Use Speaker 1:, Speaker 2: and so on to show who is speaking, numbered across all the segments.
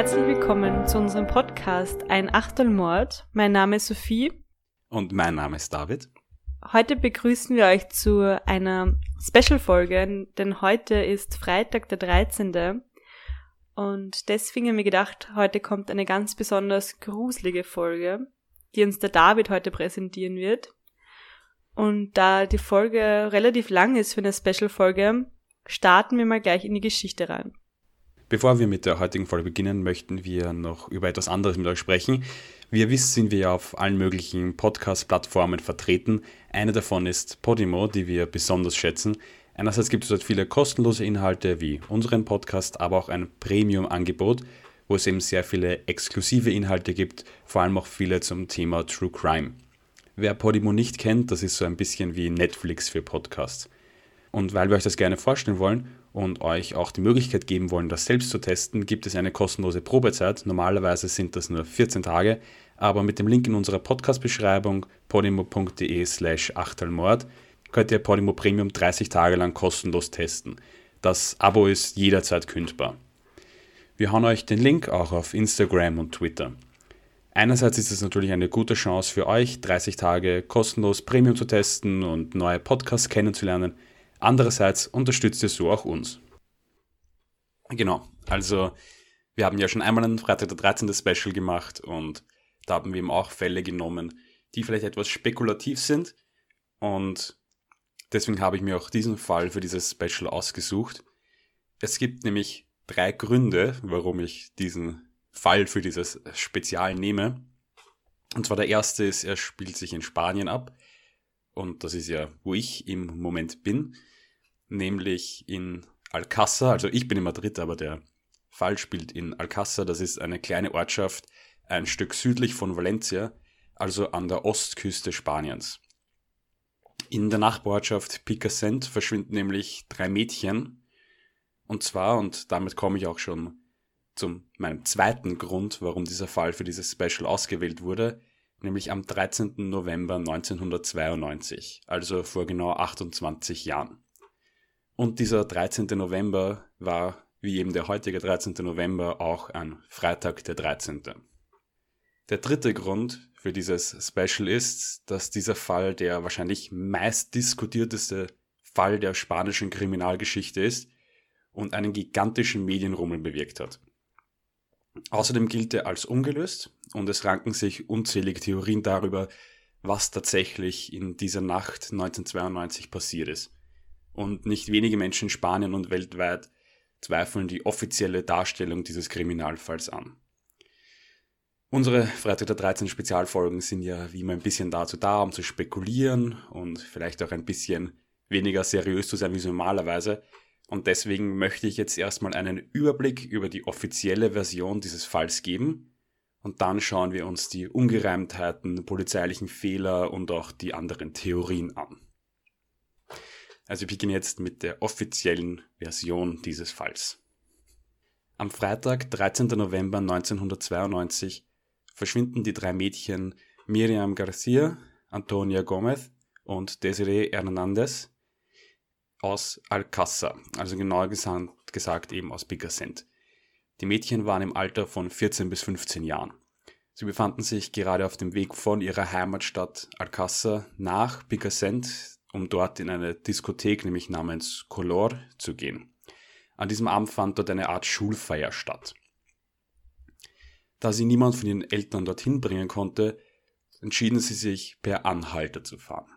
Speaker 1: herzlich willkommen zu unserem Podcast Ein Achtelmord. Mein Name ist Sophie.
Speaker 2: Und mein Name ist David.
Speaker 1: Heute begrüßen wir euch zu einer Special-Folge, denn heute ist Freitag der 13. Und deswegen haben wir gedacht, heute kommt eine ganz besonders gruselige Folge, die uns der David heute präsentieren wird. Und da die Folge relativ lang ist für eine Special-Folge, starten wir mal gleich in die Geschichte rein.
Speaker 2: Bevor wir mit der heutigen Folge beginnen, möchten wir noch über etwas anderes mit euch sprechen. Wie ihr wisst, sind wir auf allen möglichen Podcast-Plattformen vertreten. Eine davon ist Podimo, die wir besonders schätzen. Einerseits gibt es dort viele kostenlose Inhalte wie unseren Podcast, aber auch ein Premium-Angebot, wo es eben sehr viele exklusive Inhalte gibt, vor allem auch viele zum Thema True Crime. Wer Podimo nicht kennt, das ist so ein bisschen wie Netflix für Podcasts. Und weil wir euch das gerne vorstellen wollen und euch auch die Möglichkeit geben wollen, das selbst zu testen, gibt es eine kostenlose Probezeit. Normalerweise sind das nur 14 Tage, aber mit dem Link in unserer Podcast-Beschreibung podimo.de slash achtelmord könnt ihr Podimo Premium 30 Tage lang kostenlos testen. Das Abo ist jederzeit kündbar. Wir hauen euch den Link auch auf Instagram und Twitter. Einerseits ist es natürlich eine gute Chance für euch, 30 Tage kostenlos Premium zu testen und neue Podcasts kennenzulernen. Andererseits unterstützt ihr so auch uns. Genau, also wir haben ja schon einmal ein Freitag der 13. Special gemacht und da haben wir eben auch Fälle genommen, die vielleicht etwas spekulativ sind und deswegen habe ich mir auch diesen Fall für dieses Special ausgesucht. Es gibt nämlich drei Gründe, warum ich diesen Fall für dieses Spezial nehme. Und zwar der erste ist, er spielt sich in Spanien ab. Und das ist ja, wo ich im Moment bin nämlich in Alcázar, also ich bin in Madrid, aber der Fall spielt in Alcázar, das ist eine kleine Ortschaft, ein Stück südlich von Valencia, also an der Ostküste Spaniens. In der Nachbarortschaft Picassent verschwinden nämlich drei Mädchen. Und zwar, und damit komme ich auch schon zu meinem zweiten Grund, warum dieser Fall für dieses Special ausgewählt wurde, nämlich am 13. November 1992, also vor genau 28 Jahren. Und dieser 13. November war, wie eben der heutige 13. November, auch ein Freitag der 13. Der dritte Grund für dieses Special ist, dass dieser Fall der wahrscheinlich meist diskutierteste Fall der spanischen Kriminalgeschichte ist und einen gigantischen Medienrummel bewirkt hat. Außerdem gilt er als ungelöst und es ranken sich unzählige Theorien darüber, was tatsächlich in dieser Nacht 1992 passiert ist und nicht wenige Menschen in Spanien und weltweit zweifeln die offizielle Darstellung dieses Kriminalfalls an. Unsere Freitag der 13 Spezialfolgen sind ja wie immer ein bisschen dazu da, um zu spekulieren und vielleicht auch ein bisschen weniger seriös zu sein wie normalerweise. Und deswegen möchte ich jetzt erstmal einen Überblick über die offizielle Version dieses Falls geben. Und dann schauen wir uns die Ungereimtheiten, polizeilichen Fehler und auch die anderen Theorien an. Also wir beginnen jetzt mit der offiziellen Version dieses Falls. Am Freitag, 13. November 1992, verschwinden die drei Mädchen Miriam Garcia, Antonia Gomez und Desiree Hernandez aus Alcázar, also genauer gesagt eben aus Picassent. Die Mädchen waren im Alter von 14 bis 15 Jahren. Sie befanden sich gerade auf dem Weg von ihrer Heimatstadt Alcázar nach Picassent, um dort in eine Diskothek, nämlich namens Color, zu gehen. An diesem Abend fand dort eine Art Schulfeier statt. Da sie niemand von ihren Eltern dorthin bringen konnte, entschieden sie sich per Anhalter zu fahren.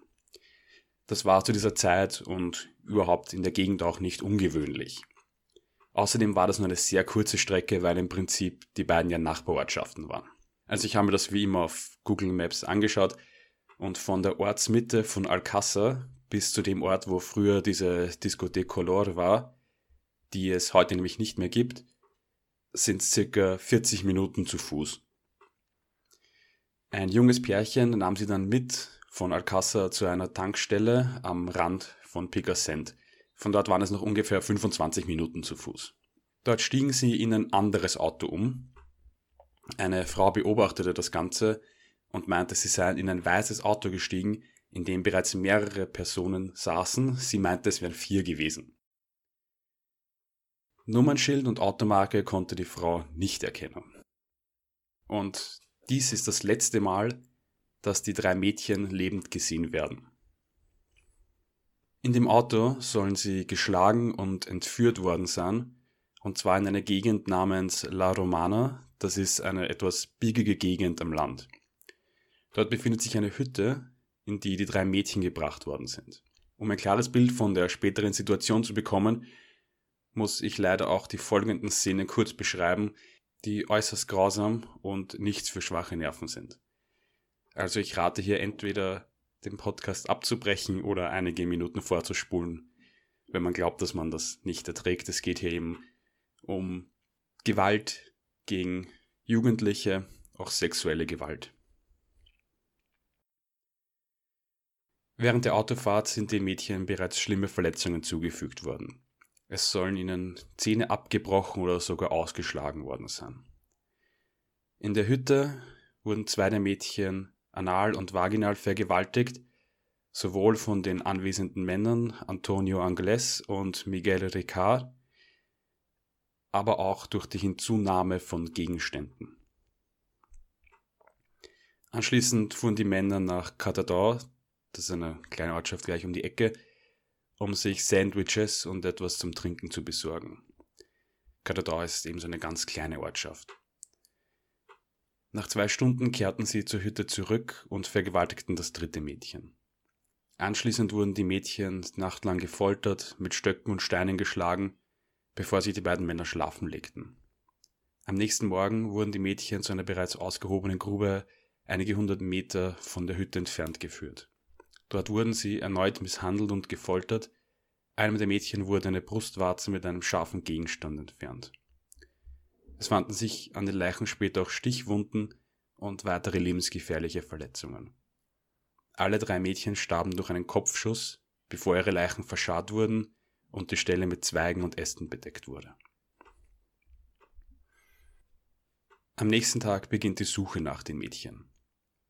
Speaker 2: Das war zu dieser Zeit und überhaupt in der Gegend auch nicht ungewöhnlich. Außerdem war das nur eine sehr kurze Strecke, weil im Prinzip die beiden ja Nachbarortschaften waren. Also ich habe mir das wie immer auf Google Maps angeschaut und von der Ortsmitte von Alcázar bis zu dem Ort, wo früher diese Discothek Color war, die es heute nämlich nicht mehr gibt, sind circa 40 Minuten zu Fuß. Ein junges Pärchen nahm sie dann mit von Alcázar zu einer Tankstelle am Rand von Picassent. Von dort waren es noch ungefähr 25 Minuten zu Fuß. Dort stiegen sie in ein anderes Auto um. Eine Frau beobachtete das Ganze und meinte, sie seien in ein weißes Auto gestiegen, in dem bereits mehrere Personen saßen. Sie meinte, es wären vier gewesen. Nummernschild und Automarke konnte die Frau nicht erkennen. Und dies ist das letzte Mal, dass die drei Mädchen lebend gesehen werden. In dem Auto sollen sie geschlagen und entführt worden sein, und zwar in einer Gegend namens La Romana, das ist eine etwas biegige Gegend am Land. Dort befindet sich eine Hütte, in die die drei Mädchen gebracht worden sind. Um ein klares Bild von der späteren Situation zu bekommen, muss ich leider auch die folgenden Szenen kurz beschreiben, die äußerst grausam und nichts für schwache Nerven sind. Also ich rate hier entweder den Podcast abzubrechen oder einige Minuten vorzuspulen, wenn man glaubt, dass man das nicht erträgt. Es geht hier eben um Gewalt gegen Jugendliche, auch sexuelle Gewalt. Während der Autofahrt sind den Mädchen bereits schlimme Verletzungen zugefügt worden. Es sollen ihnen Zähne abgebrochen oder sogar ausgeschlagen worden sein. In der Hütte wurden zwei der Mädchen anal und vaginal vergewaltigt, sowohl von den anwesenden Männern Antonio Angles und Miguel Ricard, aber auch durch die Hinzunahme von Gegenständen. Anschließend fuhren die Männer nach Catador, das ist eine kleine Ortschaft gleich um die Ecke, um sich Sandwiches und etwas zum Trinken zu besorgen. Catador ist eben so eine ganz kleine Ortschaft. Nach zwei Stunden kehrten sie zur Hütte zurück und vergewaltigten das dritte Mädchen. Anschließend wurden die Mädchen nachtlang gefoltert, mit Stöcken und Steinen geschlagen, bevor sich die beiden Männer schlafen legten. Am nächsten Morgen wurden die Mädchen zu einer bereits ausgehobenen Grube einige hundert Meter von der Hütte entfernt geführt. Dort wurden sie erneut misshandelt und gefoltert. Einem der Mädchen wurde eine Brustwarze mit einem scharfen Gegenstand entfernt. Es fanden sich an den Leichen später auch Stichwunden und weitere lebensgefährliche Verletzungen. Alle drei Mädchen starben durch einen Kopfschuss, bevor ihre Leichen verscharrt wurden und die Stelle mit Zweigen und Ästen bedeckt wurde. Am nächsten Tag beginnt die Suche nach den Mädchen.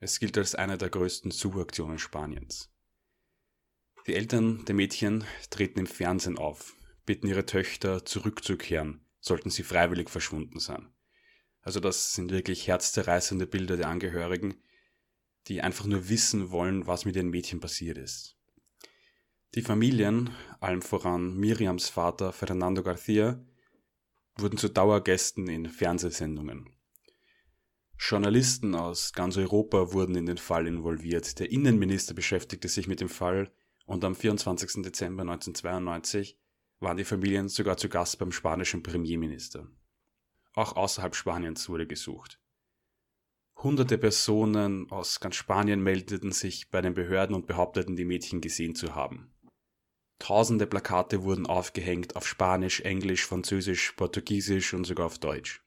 Speaker 2: Es gilt als eine der größten Suchaktionen Spaniens. Die Eltern der Mädchen treten im Fernsehen auf, bitten ihre Töchter zurückzukehren, sollten sie freiwillig verschwunden sein. Also das sind wirklich herzzerreißende Bilder der Angehörigen, die einfach nur wissen wollen, was mit ihren Mädchen passiert ist. Die Familien, allem voran Miriams Vater Fernando Garcia, wurden zu Dauergästen in Fernsehsendungen. Journalisten aus ganz Europa wurden in den Fall involviert. Der Innenminister beschäftigte sich mit dem Fall und am 24. Dezember 1992 waren die Familien sogar zu Gast beim spanischen Premierminister. Auch außerhalb Spaniens wurde gesucht. Hunderte Personen aus ganz Spanien meldeten sich bei den Behörden und behaupteten, die Mädchen gesehen zu haben. Tausende Plakate wurden aufgehängt auf Spanisch, Englisch, Französisch, Portugiesisch und sogar auf Deutsch.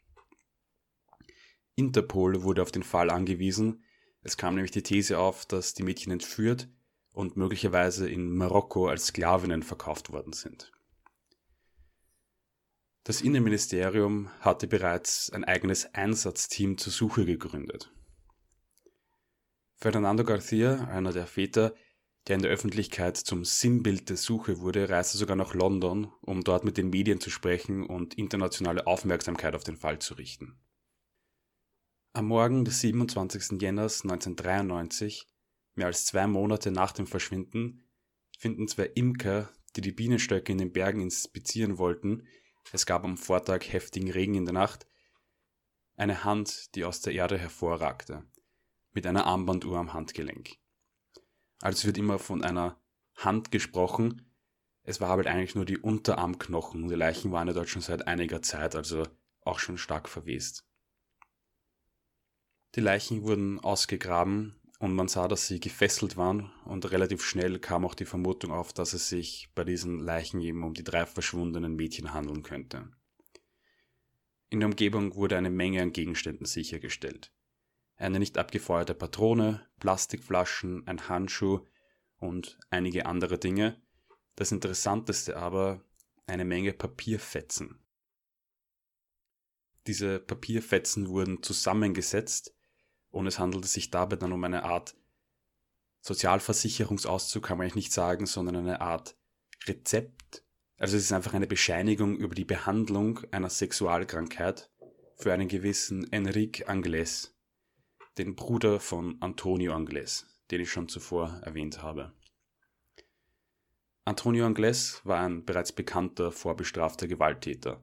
Speaker 2: Interpol wurde auf den Fall angewiesen. Es kam nämlich die These auf, dass die Mädchen entführt und möglicherweise in Marokko als Sklavinnen verkauft worden sind. Das Innenministerium hatte bereits ein eigenes Einsatzteam zur Suche gegründet. Fernando Garcia, einer der Väter, der in der Öffentlichkeit zum Sinnbild der Suche wurde, reiste sogar nach London, um dort mit den Medien zu sprechen und internationale Aufmerksamkeit auf den Fall zu richten. Am Morgen des 27. Jänner 1993 Mehr als zwei Monate nach dem Verschwinden finden zwei Imker, die die Bienenstöcke in den Bergen inspizieren wollten, es gab am Vortag heftigen Regen in der Nacht, eine Hand, die aus der Erde hervorragte, mit einer Armbanduhr am Handgelenk. Also wird immer von einer Hand gesprochen, es war halt eigentlich nur die Unterarmknochen. Die Leichen waren ja dort schon seit einiger Zeit, also auch schon stark verwest. Die Leichen wurden ausgegraben und man sah, dass sie gefesselt waren und relativ schnell kam auch die Vermutung auf, dass es sich bei diesen Leichen eben um die drei verschwundenen Mädchen handeln könnte. In der Umgebung wurde eine Menge an Gegenständen sichergestellt. Eine nicht abgefeuerte Patrone, Plastikflaschen, ein Handschuh und einige andere Dinge. Das Interessanteste aber eine Menge Papierfetzen. Diese Papierfetzen wurden zusammengesetzt und es handelte sich dabei dann um eine Art Sozialversicherungsauszug, kann man eigentlich nicht sagen, sondern eine Art Rezept Also es ist einfach eine Bescheinigung über die Behandlung einer Sexualkrankheit für einen gewissen Enrique Angles, den Bruder von Antonio Angles, den ich schon zuvor erwähnt habe. Antonio Angles war ein bereits bekannter vorbestrafter Gewalttäter.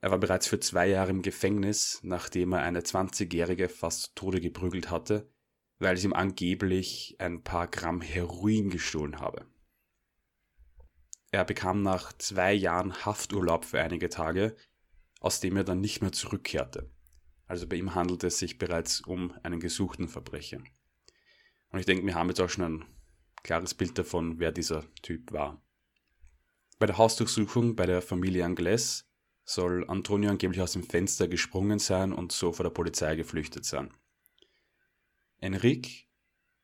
Speaker 2: Er war bereits für zwei Jahre im Gefängnis, nachdem er eine 20-Jährige fast Tode geprügelt hatte, weil sie ihm angeblich ein paar Gramm Heroin gestohlen habe. Er bekam nach zwei Jahren Hafturlaub für einige Tage, aus dem er dann nicht mehr zurückkehrte. Also bei ihm handelte es sich bereits um einen gesuchten Verbrecher. Und ich denke, wir haben jetzt auch schon ein klares Bild davon, wer dieser Typ war. Bei der Hausdurchsuchung bei der Familie Angles soll Antonio angeblich aus dem Fenster gesprungen sein und so vor der Polizei geflüchtet sein. Enrique,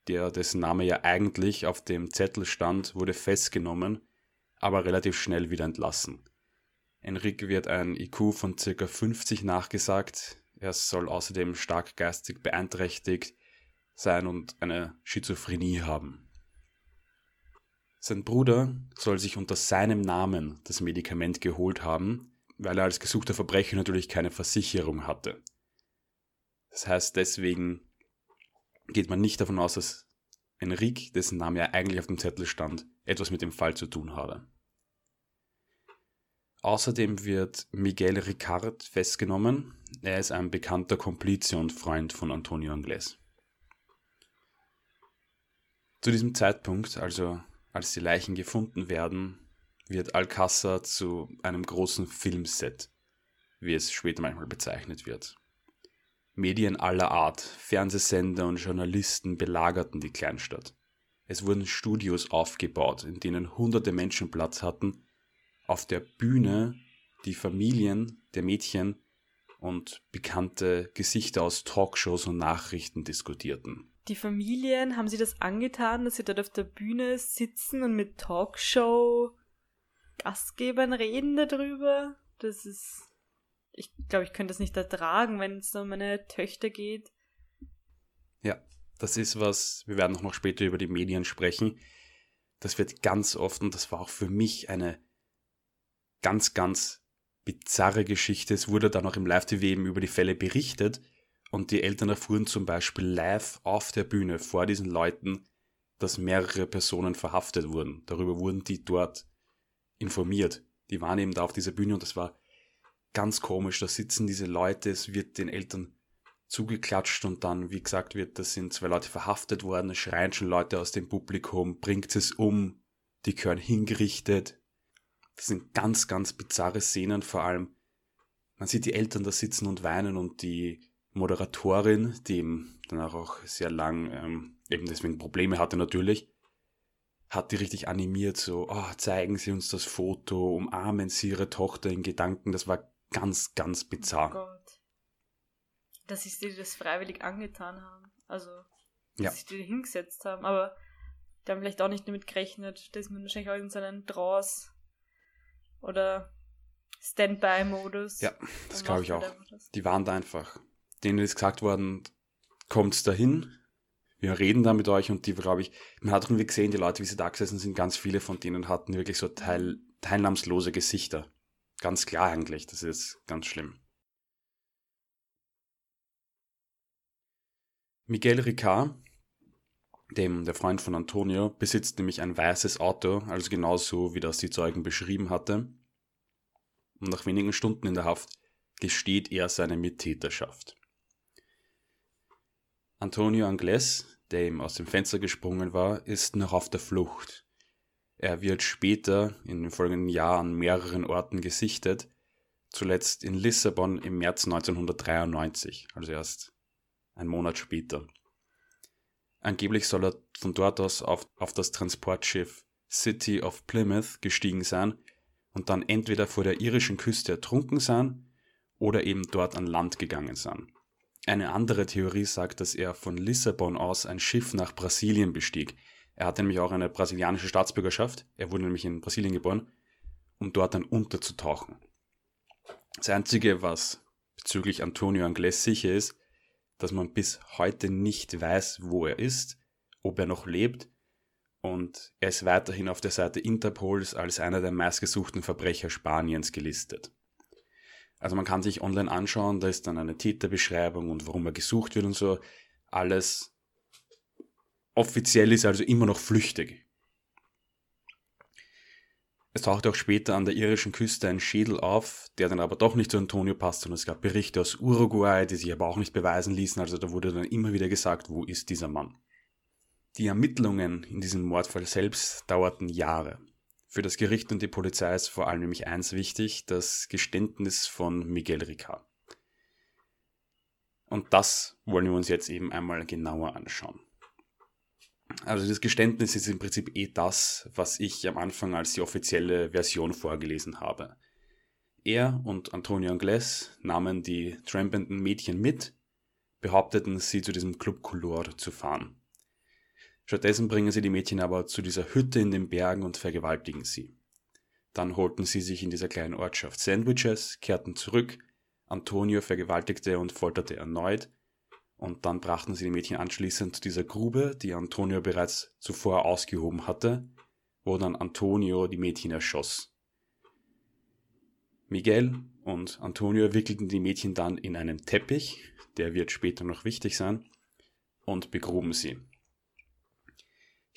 Speaker 2: der dessen Name ja eigentlich auf dem Zettel stand, wurde festgenommen, aber relativ schnell wieder entlassen. Enrique wird ein IQ von ca. 50 nachgesagt, er soll außerdem stark geistig beeinträchtigt sein und eine Schizophrenie haben. Sein Bruder soll sich unter seinem Namen das Medikament geholt haben, weil er als gesuchter Verbrecher natürlich keine Versicherung hatte. Das heißt, deswegen geht man nicht davon aus, dass Enrique, dessen Name ja eigentlich auf dem Zettel stand, etwas mit dem Fall zu tun habe. Außerdem wird Miguel Ricard festgenommen. Er ist ein bekannter Komplize und Freund von Antonio Angles. Zu diesem Zeitpunkt, also als die Leichen gefunden werden, wird Alcázar zu einem großen Filmset, wie es später manchmal bezeichnet wird. Medien aller Art, Fernsehsender und Journalisten belagerten die Kleinstadt. Es wurden Studios aufgebaut, in denen hunderte Menschen Platz hatten, auf der Bühne die Familien der Mädchen und bekannte Gesichter aus Talkshows und Nachrichten diskutierten.
Speaker 1: Die Familien, haben sie das angetan, dass sie dort auf der Bühne sitzen und mit Talkshow Gastgebern reden darüber. Das ist. Ich glaube, ich könnte das nicht ertragen, wenn es um meine Töchter geht.
Speaker 2: Ja, das ist was, wir werden auch noch später über die Medien sprechen. Das wird ganz oft, und das war auch für mich eine ganz, ganz bizarre Geschichte. Es wurde dann auch im Live-TV eben über die Fälle berichtet und die Eltern erfuhren zum Beispiel live auf der Bühne vor diesen Leuten, dass mehrere Personen verhaftet wurden. Darüber wurden die dort informiert. Die waren eben da auf dieser Bühne und das war ganz komisch. Da sitzen diese Leute, es wird den Eltern zugeklatscht und dann, wie gesagt wird, da sind zwei Leute verhaftet worden, es schreien schon Leute aus dem Publikum, bringt es um, die gehören hingerichtet. Das sind ganz, ganz bizarre Szenen, vor allem, man sieht die Eltern da sitzen und weinen und die Moderatorin, die eben danach auch sehr lang ähm, eben deswegen Probleme hatte natürlich, hat die richtig animiert, so, oh, zeigen Sie uns das Foto, umarmen Sie Ihre Tochter in Gedanken. Das war ganz, ganz bizarr. Oh Gott.
Speaker 1: Dass sie dir das freiwillig angetan haben. Also, dass ja. sich die hingesetzt haben. Aber die haben vielleicht auch nicht damit gerechnet. Da ist man wahrscheinlich auch in seinen Draws oder Standby-Modus.
Speaker 2: Ja, das glaube ich auch. Die waren da einfach. Denen ist gesagt worden, kommt's dahin, wir reden da mit euch und die, glaube ich, man hat irgendwie gesehen, die Leute, wie sie da gesessen sind, ganz viele von denen hatten wirklich so teil, teilnahmslose Gesichter. Ganz klar eigentlich, das ist ganz schlimm. Miguel Ricard, dem der Freund von Antonio, besitzt nämlich ein weißes Auto, also genauso wie das die Zeugen beschrieben hatte. Und nach wenigen Stunden in der Haft gesteht er seine Mittäterschaft. Antonio Angles, der ihm aus dem Fenster gesprungen war, ist noch auf der Flucht. Er wird später in den folgenden Jahren an mehreren Orten gesichtet, zuletzt in Lissabon im März 1993, also erst ein Monat später. Angeblich soll er von dort aus auf, auf das Transportschiff City of Plymouth gestiegen sein und dann entweder vor der irischen Küste ertrunken sein oder eben dort an Land gegangen sein. Eine andere Theorie sagt, dass er von Lissabon aus ein Schiff nach Brasilien bestieg. Er hatte nämlich auch eine brasilianische Staatsbürgerschaft. Er wurde nämlich in Brasilien geboren, um dort dann unterzutauchen. Das Einzige, was bezüglich Antonio Angles sicher ist, dass man bis heute nicht weiß, wo er ist, ob er noch lebt und er ist weiterhin auf der Seite Interpols als einer der meistgesuchten Verbrecher Spaniens gelistet. Also man kann sich online anschauen, da ist dann eine Täterbeschreibung und warum er gesucht wird und so. Alles offiziell ist also immer noch flüchtig. Es tauchte auch später an der irischen Küste ein Schädel auf, der dann aber doch nicht zu Antonio passt und es gab Berichte aus Uruguay, die sich aber auch nicht beweisen ließen, also da wurde dann immer wieder gesagt, wo ist dieser Mann. Die Ermittlungen in diesem Mordfall selbst dauerten Jahre. Für das Gericht und die Polizei ist vor allem nämlich eins wichtig, das Geständnis von Miguel Ricard. Und das wollen wir uns jetzt eben einmal genauer anschauen. Also das Geständnis ist im Prinzip eh das, was ich am Anfang als die offizielle Version vorgelesen habe. Er und Antonio Angles nahmen die trampenden Mädchen mit, behaupteten sie zu diesem Club Color zu fahren. Stattdessen bringen sie die Mädchen aber zu dieser Hütte in den Bergen und vergewaltigen sie. Dann holten sie sich in dieser kleinen Ortschaft Sandwiches, kehrten zurück, Antonio vergewaltigte und folterte erneut, und dann brachten sie die Mädchen anschließend zu dieser Grube, die Antonio bereits zuvor ausgehoben hatte, wo dann Antonio die Mädchen erschoss. Miguel und Antonio wickelten die Mädchen dann in einen Teppich, der wird später noch wichtig sein, und begruben sie.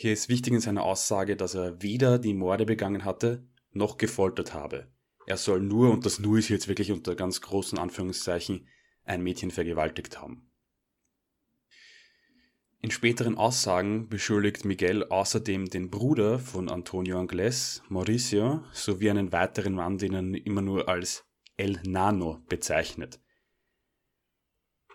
Speaker 2: Hier ist wichtig in seiner Aussage, dass er weder die Morde begangen hatte, noch gefoltert habe. Er soll nur, und das nur ist jetzt wirklich unter ganz großen Anführungszeichen, ein Mädchen vergewaltigt haben. In späteren Aussagen beschuldigt Miguel außerdem den Bruder von Antonio Angles, Mauricio, sowie einen weiteren Mann, den er immer nur als El Nano bezeichnet.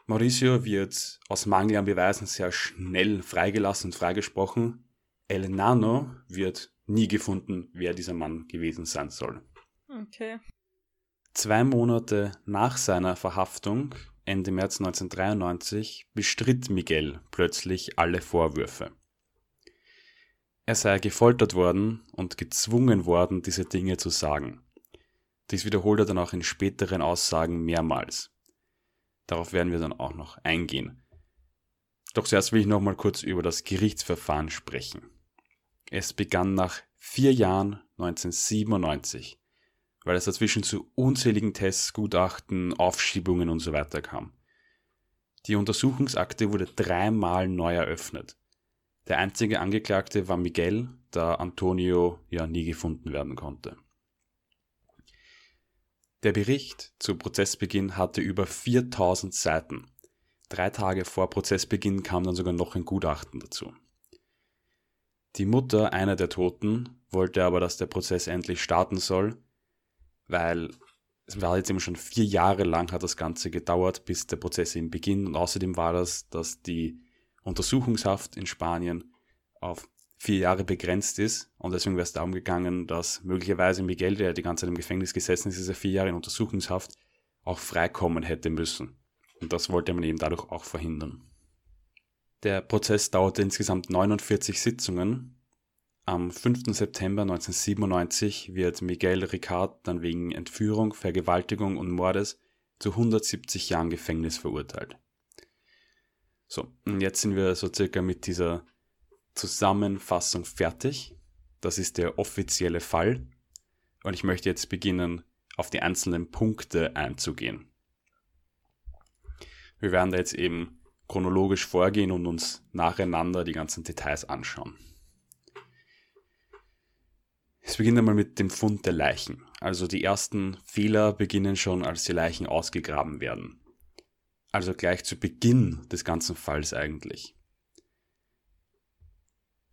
Speaker 2: Mauricio wird aus Mangel an Beweisen sehr schnell freigelassen und freigesprochen, El Nano wird nie gefunden, wer dieser Mann gewesen sein soll.
Speaker 1: Okay.
Speaker 2: Zwei Monate nach seiner Verhaftung, Ende März 1993, bestritt Miguel plötzlich alle Vorwürfe. Er sei gefoltert worden und gezwungen worden, diese Dinge zu sagen. Dies wiederholt er dann auch in späteren Aussagen mehrmals. Darauf werden wir dann auch noch eingehen. Doch zuerst will ich noch mal kurz über das Gerichtsverfahren sprechen. Es begann nach vier Jahren 1997, weil es dazwischen zu unzähligen Tests, Gutachten, Aufschiebungen und so weiter kam. Die Untersuchungsakte wurde dreimal neu eröffnet. Der einzige Angeklagte war Miguel, da Antonio ja nie gefunden werden konnte. Der Bericht zu Prozessbeginn hatte über 4000 Seiten. Drei Tage vor Prozessbeginn kam dann sogar noch ein Gutachten dazu. Die Mutter einer der Toten wollte aber, dass der Prozess endlich starten soll, weil es war jetzt eben schon vier Jahre lang hat das Ganze gedauert, bis der Prozess eben beginnt. Und außerdem war das, dass die Untersuchungshaft in Spanien auf vier Jahre begrenzt ist. Und deswegen wäre es darum gegangen, dass möglicherweise Miguel, der die ganze Zeit im Gefängnis gesessen ist, diese vier Jahre in Untersuchungshaft, auch freikommen hätte müssen. Und das wollte man eben dadurch auch verhindern. Der Prozess dauerte insgesamt 49 Sitzungen. Am 5. September 1997 wird Miguel Ricard dann wegen Entführung, Vergewaltigung und Mordes zu 170 Jahren Gefängnis verurteilt. So, und jetzt sind wir so circa mit dieser Zusammenfassung fertig. Das ist der offizielle Fall. Und ich möchte jetzt beginnen, auf die einzelnen Punkte einzugehen. Wir werden da jetzt eben chronologisch vorgehen und uns nacheinander die ganzen Details anschauen. Es beginnt einmal mit dem Fund der Leichen. Also die ersten Fehler beginnen schon, als die Leichen ausgegraben werden. Also gleich zu Beginn des ganzen Falls eigentlich.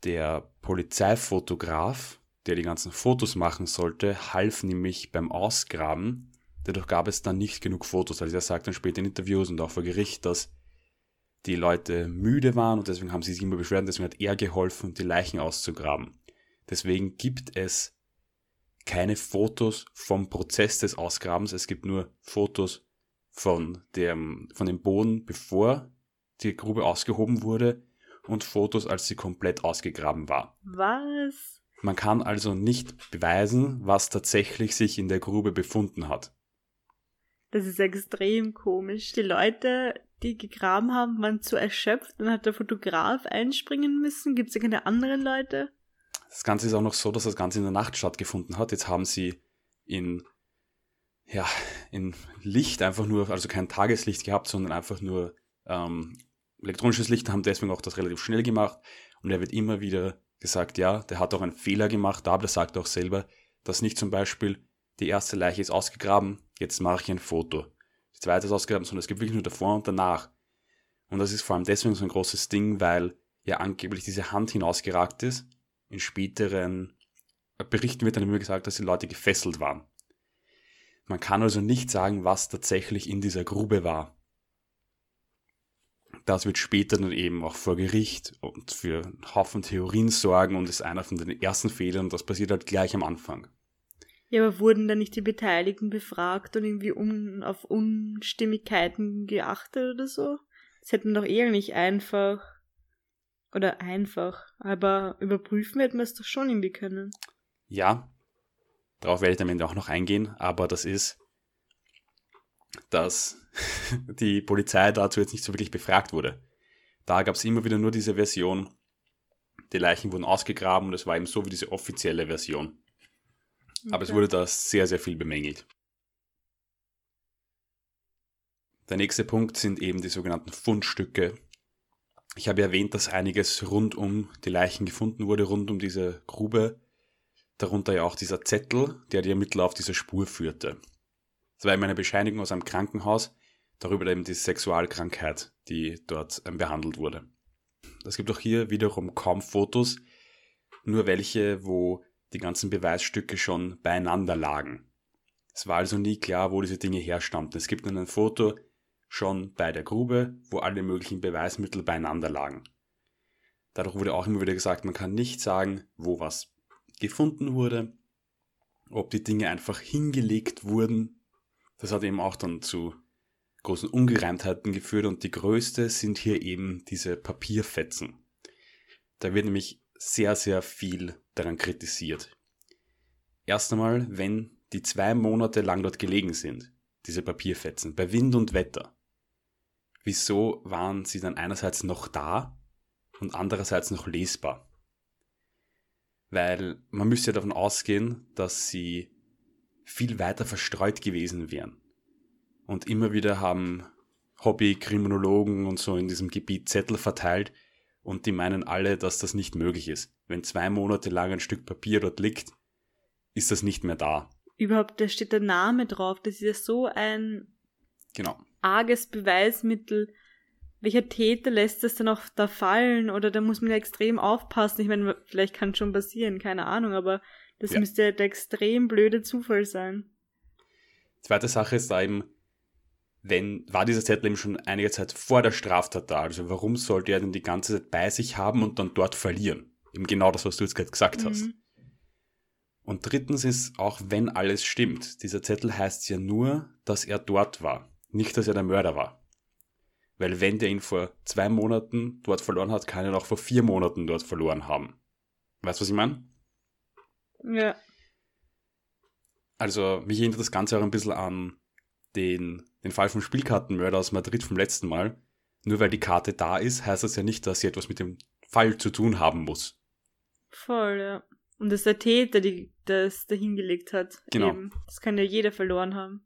Speaker 2: Der Polizeifotograf, der die ganzen Fotos machen sollte, half nämlich beim Ausgraben. Dadurch gab es dann nicht genug Fotos. Also er sagt dann später in Interviews und auch vor Gericht, dass die Leute müde waren und deswegen haben sie sich immer beschwert, deswegen hat er geholfen, die Leichen auszugraben. Deswegen gibt es keine Fotos vom Prozess des Ausgrabens, es gibt nur Fotos von dem, von dem Boden, bevor die Grube ausgehoben wurde und Fotos, als sie komplett ausgegraben war.
Speaker 1: Was?
Speaker 2: Man kann also nicht beweisen, was tatsächlich sich in der Grube befunden hat.
Speaker 1: Das ist extrem komisch. Die Leute, die gegraben haben, waren zu erschöpft. Dann hat der Fotograf einspringen müssen. Gibt es ja keine anderen Leute?
Speaker 2: das Ganze ist auch noch so, dass das Ganze in der Nacht stattgefunden hat. Jetzt haben sie in, ja, in Licht einfach nur, also kein Tageslicht gehabt, sondern einfach nur ähm, elektronisches Licht, haben deswegen auch das relativ schnell gemacht. Und er wird immer wieder gesagt, ja, der hat auch einen Fehler gemacht, aber der sagt auch selber, dass nicht zum Beispiel die erste Leiche ist ausgegraben, jetzt mache ich ein Foto. Die zweite ist ausgegraben, sondern es gibt wirklich nur davor und danach. Und das ist vor allem deswegen so ein großes Ding, weil ja angeblich diese Hand hinausgeragt ist. In späteren Berichten wird dann immer gesagt, dass die Leute gefesselt waren. Man kann also nicht sagen, was tatsächlich in dieser Grube war. Das wird später dann eben auch vor Gericht und für einen Haufen Theorien sorgen und ist einer von den ersten Fehlern. Das passiert halt gleich am Anfang.
Speaker 1: Ja, aber wurden da nicht die Beteiligten befragt und irgendwie un auf Unstimmigkeiten geachtet oder so? Das hätten doch eher nicht einfach oder einfach, aber überprüfen hätten wir es doch schon irgendwie können.
Speaker 2: Ja, darauf werde ich am Ende auch noch eingehen, aber das ist, dass die Polizei dazu jetzt nicht so wirklich befragt wurde. Da gab es immer wieder nur diese Version, die Leichen wurden ausgegraben und es war eben so wie diese offizielle Version. Okay. Aber es wurde da sehr, sehr viel bemängelt. Der nächste Punkt sind eben die sogenannten Fundstücke. Ich habe erwähnt, dass einiges rund um die Leichen gefunden wurde, rund um diese Grube. Darunter ja auch dieser Zettel, der die Ermittler auf diese Spur führte. Das war eben eine Bescheinigung aus einem Krankenhaus, darüber eben die Sexualkrankheit, die dort ähm, behandelt wurde. Es gibt auch hier wiederum kaum Fotos, nur welche, wo die ganzen Beweisstücke schon beieinander lagen. Es war also nie klar, wo diese Dinge herstammten. Es gibt dann ein Foto schon bei der Grube, wo alle möglichen Beweismittel beieinander lagen. Dadurch wurde auch immer wieder gesagt, man kann nicht sagen, wo was gefunden wurde, ob die Dinge einfach hingelegt wurden. Das hat eben auch dann zu großen Ungereimtheiten geführt und die größte sind hier eben diese Papierfetzen. Da wird nämlich sehr, sehr viel daran kritisiert. Erst einmal, wenn die zwei Monate lang dort gelegen sind, diese Papierfetzen, bei Wind und Wetter, wieso waren sie dann einerseits noch da und andererseits noch lesbar? Weil man müsste ja davon ausgehen, dass sie viel weiter verstreut gewesen wären. Und immer wieder haben Hobby-Kriminologen und so in diesem Gebiet Zettel verteilt und die meinen alle, dass das nicht möglich ist. Wenn zwei Monate lang ein Stück Papier dort liegt, ist das nicht mehr da.
Speaker 1: Überhaupt, da steht der Name drauf. Das ist ja so ein
Speaker 2: genau.
Speaker 1: arges Beweismittel. Welcher Täter lässt das dann auch da fallen? Oder da muss man ja extrem aufpassen. Ich meine, vielleicht kann es schon passieren, keine Ahnung, aber das ja. müsste ja der extrem blöde Zufall sein.
Speaker 2: Zweite Sache ist da eben, wenn, war dieser Zettel eben schon einige Zeit vor der Straftat da? Also warum sollte er denn die ganze Zeit bei sich haben und dann dort verlieren? Eben genau das, was du jetzt gerade gesagt mhm. hast. Und drittens ist, auch wenn alles stimmt, dieser Zettel heißt ja nur, dass er dort war, nicht, dass er der Mörder war. Weil wenn der ihn vor zwei Monaten dort verloren hat, kann er auch vor vier Monaten dort verloren haben. Weißt du, was ich meine?
Speaker 1: Ja.
Speaker 2: Also, mich erinnert das Ganze auch ein bisschen an den, den Fall vom Spielkartenmörder aus Madrid vom letzten Mal. Nur weil die Karte da ist, heißt das ja nicht, dass sie etwas mit dem Fall zu tun haben muss.
Speaker 1: Voll, ja. Und dass der Täter die, das dahingelegt hat.
Speaker 2: Genau. Eben.
Speaker 1: Das kann ja jeder verloren haben.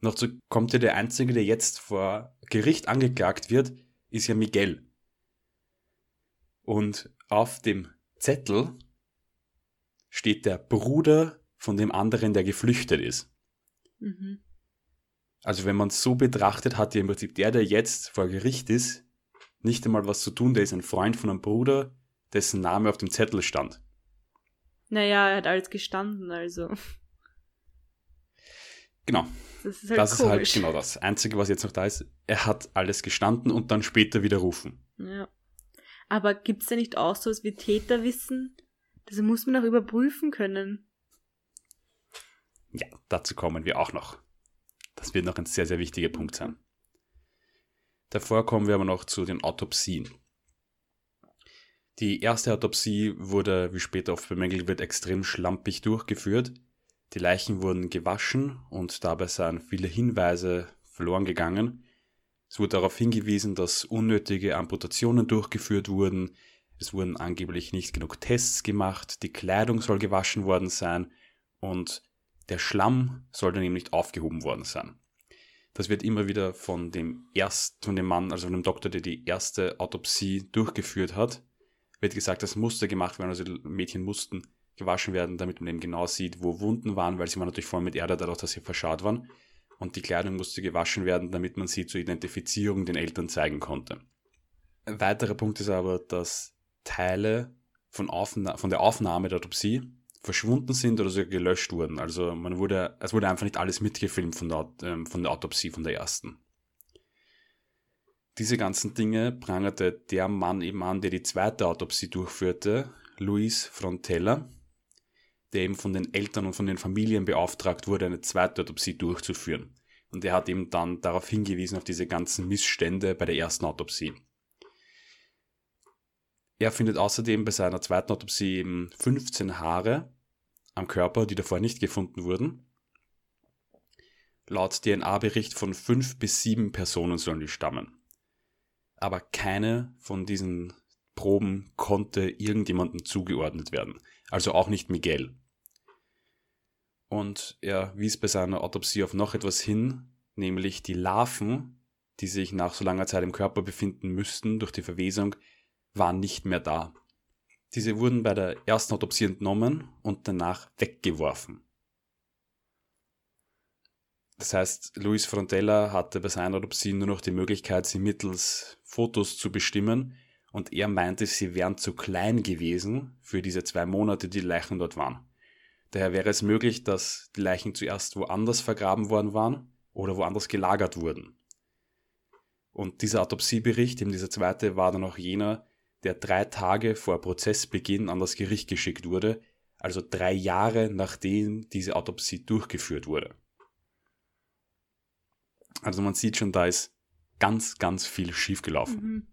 Speaker 2: Noch zu kommt ja der Einzige, der jetzt vor Gericht angeklagt wird, ist ja Miguel. Und auf dem Zettel steht der Bruder von dem anderen, der geflüchtet ist. Mhm. Also wenn man es so betrachtet, hat ja im Prinzip der, der jetzt vor Gericht ist, nicht einmal was zu tun. Der ist ein Freund von einem Bruder, dessen Name auf dem Zettel stand.
Speaker 1: Naja, er hat alles gestanden, also.
Speaker 2: Genau. Das ist halt, das ist halt genau das. Einzige, was jetzt noch da ist, er hat alles gestanden und dann später widerrufen.
Speaker 1: Ja. Aber gibt es da nicht auch so was wie Täterwissen? Das muss man auch überprüfen können.
Speaker 2: Ja, dazu kommen wir auch noch. Das wird noch ein sehr, sehr wichtiger Punkt sein. Davor kommen wir aber noch zu den Autopsien. Die erste Autopsie wurde, wie später oft bemängelt wird, extrem schlampig durchgeführt. Die Leichen wurden gewaschen und dabei seien viele Hinweise verloren gegangen. Es wurde darauf hingewiesen, dass unnötige Amputationen durchgeführt wurden. es wurden angeblich nicht genug Tests gemacht, die Kleidung soll gewaschen worden sein und der Schlamm soll dann eben nicht aufgehoben worden sein. Das wird immer wieder von dem ersten, von dem Mann, also von dem Doktor, der die erste Autopsie durchgeführt hat, wird gesagt, das musste gemacht werden, also die Mädchen mussten gewaschen werden, damit man eben genau sieht, wo Wunden waren, weil sie waren natürlich voll mit Erde, dadurch, dass sie verscharrt waren. Und die Kleidung musste gewaschen werden, damit man sie zur Identifizierung den Eltern zeigen konnte. Ein weiterer Punkt ist aber, dass Teile von, Aufna von der Aufnahme der Autopsie verschwunden sind oder sogar gelöscht wurden. Also man wurde, es wurde einfach nicht alles mitgefilmt von der, ähm, von der Autopsie, von der ersten. Diese ganzen Dinge prangerte der Mann eben an, der die zweite Autopsie durchführte, Luis Frontella, der eben von den Eltern und von den Familien beauftragt wurde, eine zweite Autopsie durchzuführen. Und er hat eben dann darauf hingewiesen, auf diese ganzen Missstände bei der ersten Autopsie. Er findet außerdem bei seiner zweiten Autopsie eben 15 Haare am Körper, die davor nicht gefunden wurden. Laut DNA-Bericht von fünf bis sieben Personen sollen die stammen. Aber keine von diesen Proben konnte irgendjemandem zugeordnet werden. Also auch nicht Miguel. Und er wies bei seiner Autopsie auf noch etwas hin, nämlich die Larven, die sich nach so langer Zeit im Körper befinden müssten durch die Verwesung, waren nicht mehr da. Diese wurden bei der ersten Autopsie entnommen und danach weggeworfen. Das heißt, Luis Frontella hatte bei seiner Autopsie nur noch die Möglichkeit, sie mittels Fotos zu bestimmen und er meinte, sie wären zu klein gewesen für diese zwei Monate, die, Leichen dort waren. Daher wäre es möglich, dass die Leichen zuerst woanders vergraben worden waren oder woanders gelagert wurden. Und dieser Autopsiebericht, eben dieser zweite, war dann auch jener, der drei Tage vor Prozessbeginn an das Gericht geschickt wurde, also drei Jahre nachdem diese Autopsie durchgeführt wurde. Also man sieht schon, da ist ganz, ganz viel schiefgelaufen. Mhm.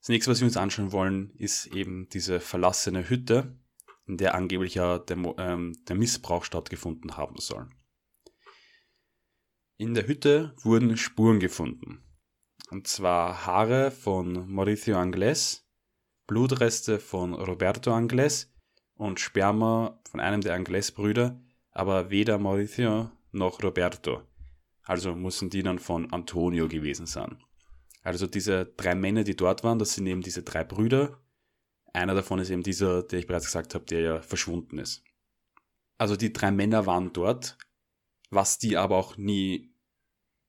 Speaker 2: Das nächste, was wir uns anschauen wollen, ist eben diese verlassene Hütte, in der angeblich ja der, ähm, der Missbrauch stattgefunden haben soll. In der Hütte wurden Spuren gefunden. Und zwar Haare von Mauricio Angles, Blutreste von Roberto Angles und Sperma von einem der Angles-Brüder, aber weder Mauricio noch Roberto. Also müssen die dann von Antonio gewesen sein. Also diese drei Männer, die dort waren, das sind eben diese drei Brüder. Einer davon ist eben dieser, der ich bereits gesagt habe, der ja verschwunden ist. Also die drei Männer waren dort, was die aber auch nie,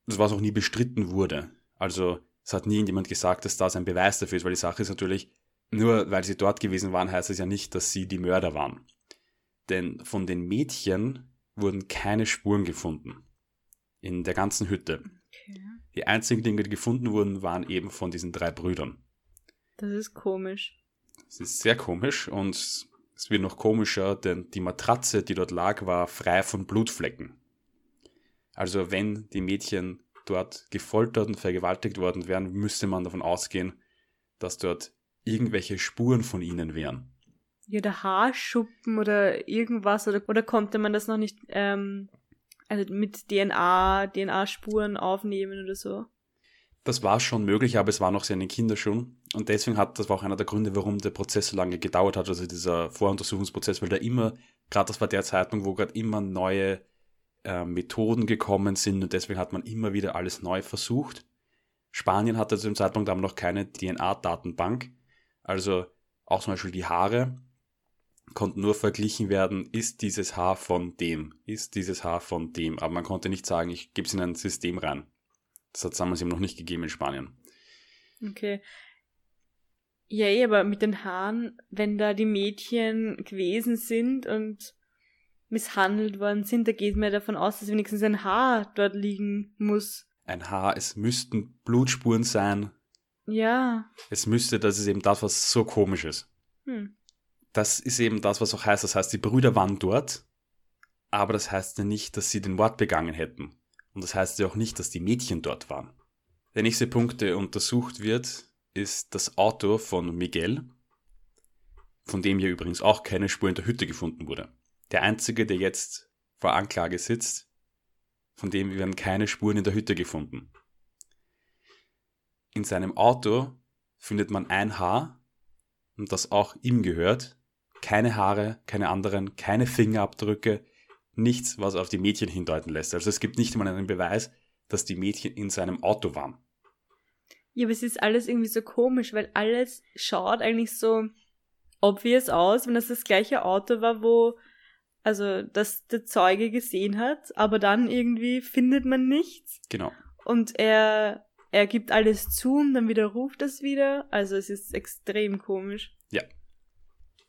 Speaker 2: was auch nie bestritten wurde. Also es hat nie jemand gesagt, dass das ein Beweis dafür ist, weil die Sache ist natürlich, nur weil sie dort gewesen waren, heißt es ja nicht, dass sie die Mörder waren. Denn von den Mädchen wurden keine Spuren gefunden. In der ganzen Hütte. Okay. Die einzigen Dinge, die gefunden wurden, waren eben von diesen drei Brüdern.
Speaker 1: Das ist komisch.
Speaker 2: Es ist sehr komisch und es wird noch komischer, denn die Matratze, die dort lag, war frei von Blutflecken. Also wenn die Mädchen dort gefoltert und vergewaltigt worden wären, müsste man davon ausgehen, dass dort irgendwelche Spuren von ihnen wären.
Speaker 1: Ja, der Haarschuppen oder irgendwas, oder, oder konnte man das noch nicht ähm, also mit DNA, DNA-Spuren aufnehmen oder so?
Speaker 2: Das war schon möglich, aber es war noch sehr in den Kinderschuhen. Und deswegen hat, das war auch einer der Gründe, warum der Prozess so lange gedauert hat, also dieser Voruntersuchungsprozess, weil da immer, gerade das war der Zeitpunkt, wo gerade immer neue äh, Methoden gekommen sind und deswegen hat man immer wieder alles neu versucht. Spanien hatte zu dem Zeitpunkt aber noch keine DNA-Datenbank also auch zum Beispiel die Haare konnten nur verglichen werden, ist dieses Haar von dem, ist dieses Haar von dem. Aber man konnte nicht sagen, ich gebe es in ein System rein. Das hat es damals eben noch nicht gegeben in Spanien.
Speaker 1: Okay. Ja, eh, aber mit den Haaren, wenn da die Mädchen gewesen sind und misshandelt worden sind, da geht man davon aus, dass wenigstens ein Haar dort liegen muss.
Speaker 2: Ein Haar, es müssten Blutspuren sein,
Speaker 1: ja.
Speaker 2: Es müsste, das ist eben das, was so komisch ist. Hm. Das ist eben das, was auch heißt. Das heißt, die Brüder waren dort, aber das heißt ja nicht, dass sie den Mord begangen hätten. Und das heißt ja auch nicht, dass die Mädchen dort waren. Der nächste Punkt, der untersucht wird, ist das Auto von Miguel, von dem hier übrigens auch keine Spur in der Hütte gefunden wurde. Der einzige, der jetzt vor Anklage sitzt, von dem werden keine Spuren in der Hütte gefunden. In seinem Auto findet man ein Haar und das auch ihm gehört. Keine Haare, keine anderen, keine Fingerabdrücke, nichts, was auf die Mädchen hindeuten lässt. Also es gibt nicht mal einen Beweis, dass die Mädchen in seinem Auto waren.
Speaker 1: Ja, aber es ist alles irgendwie so komisch, weil alles schaut eigentlich so obvious aus, wenn das das gleiche Auto war, wo also das der Zeuge gesehen hat, aber dann irgendwie findet man nichts.
Speaker 2: Genau.
Speaker 1: Und er er gibt alles zu und dann widerruft das wieder. Also es ist extrem komisch.
Speaker 2: Ja.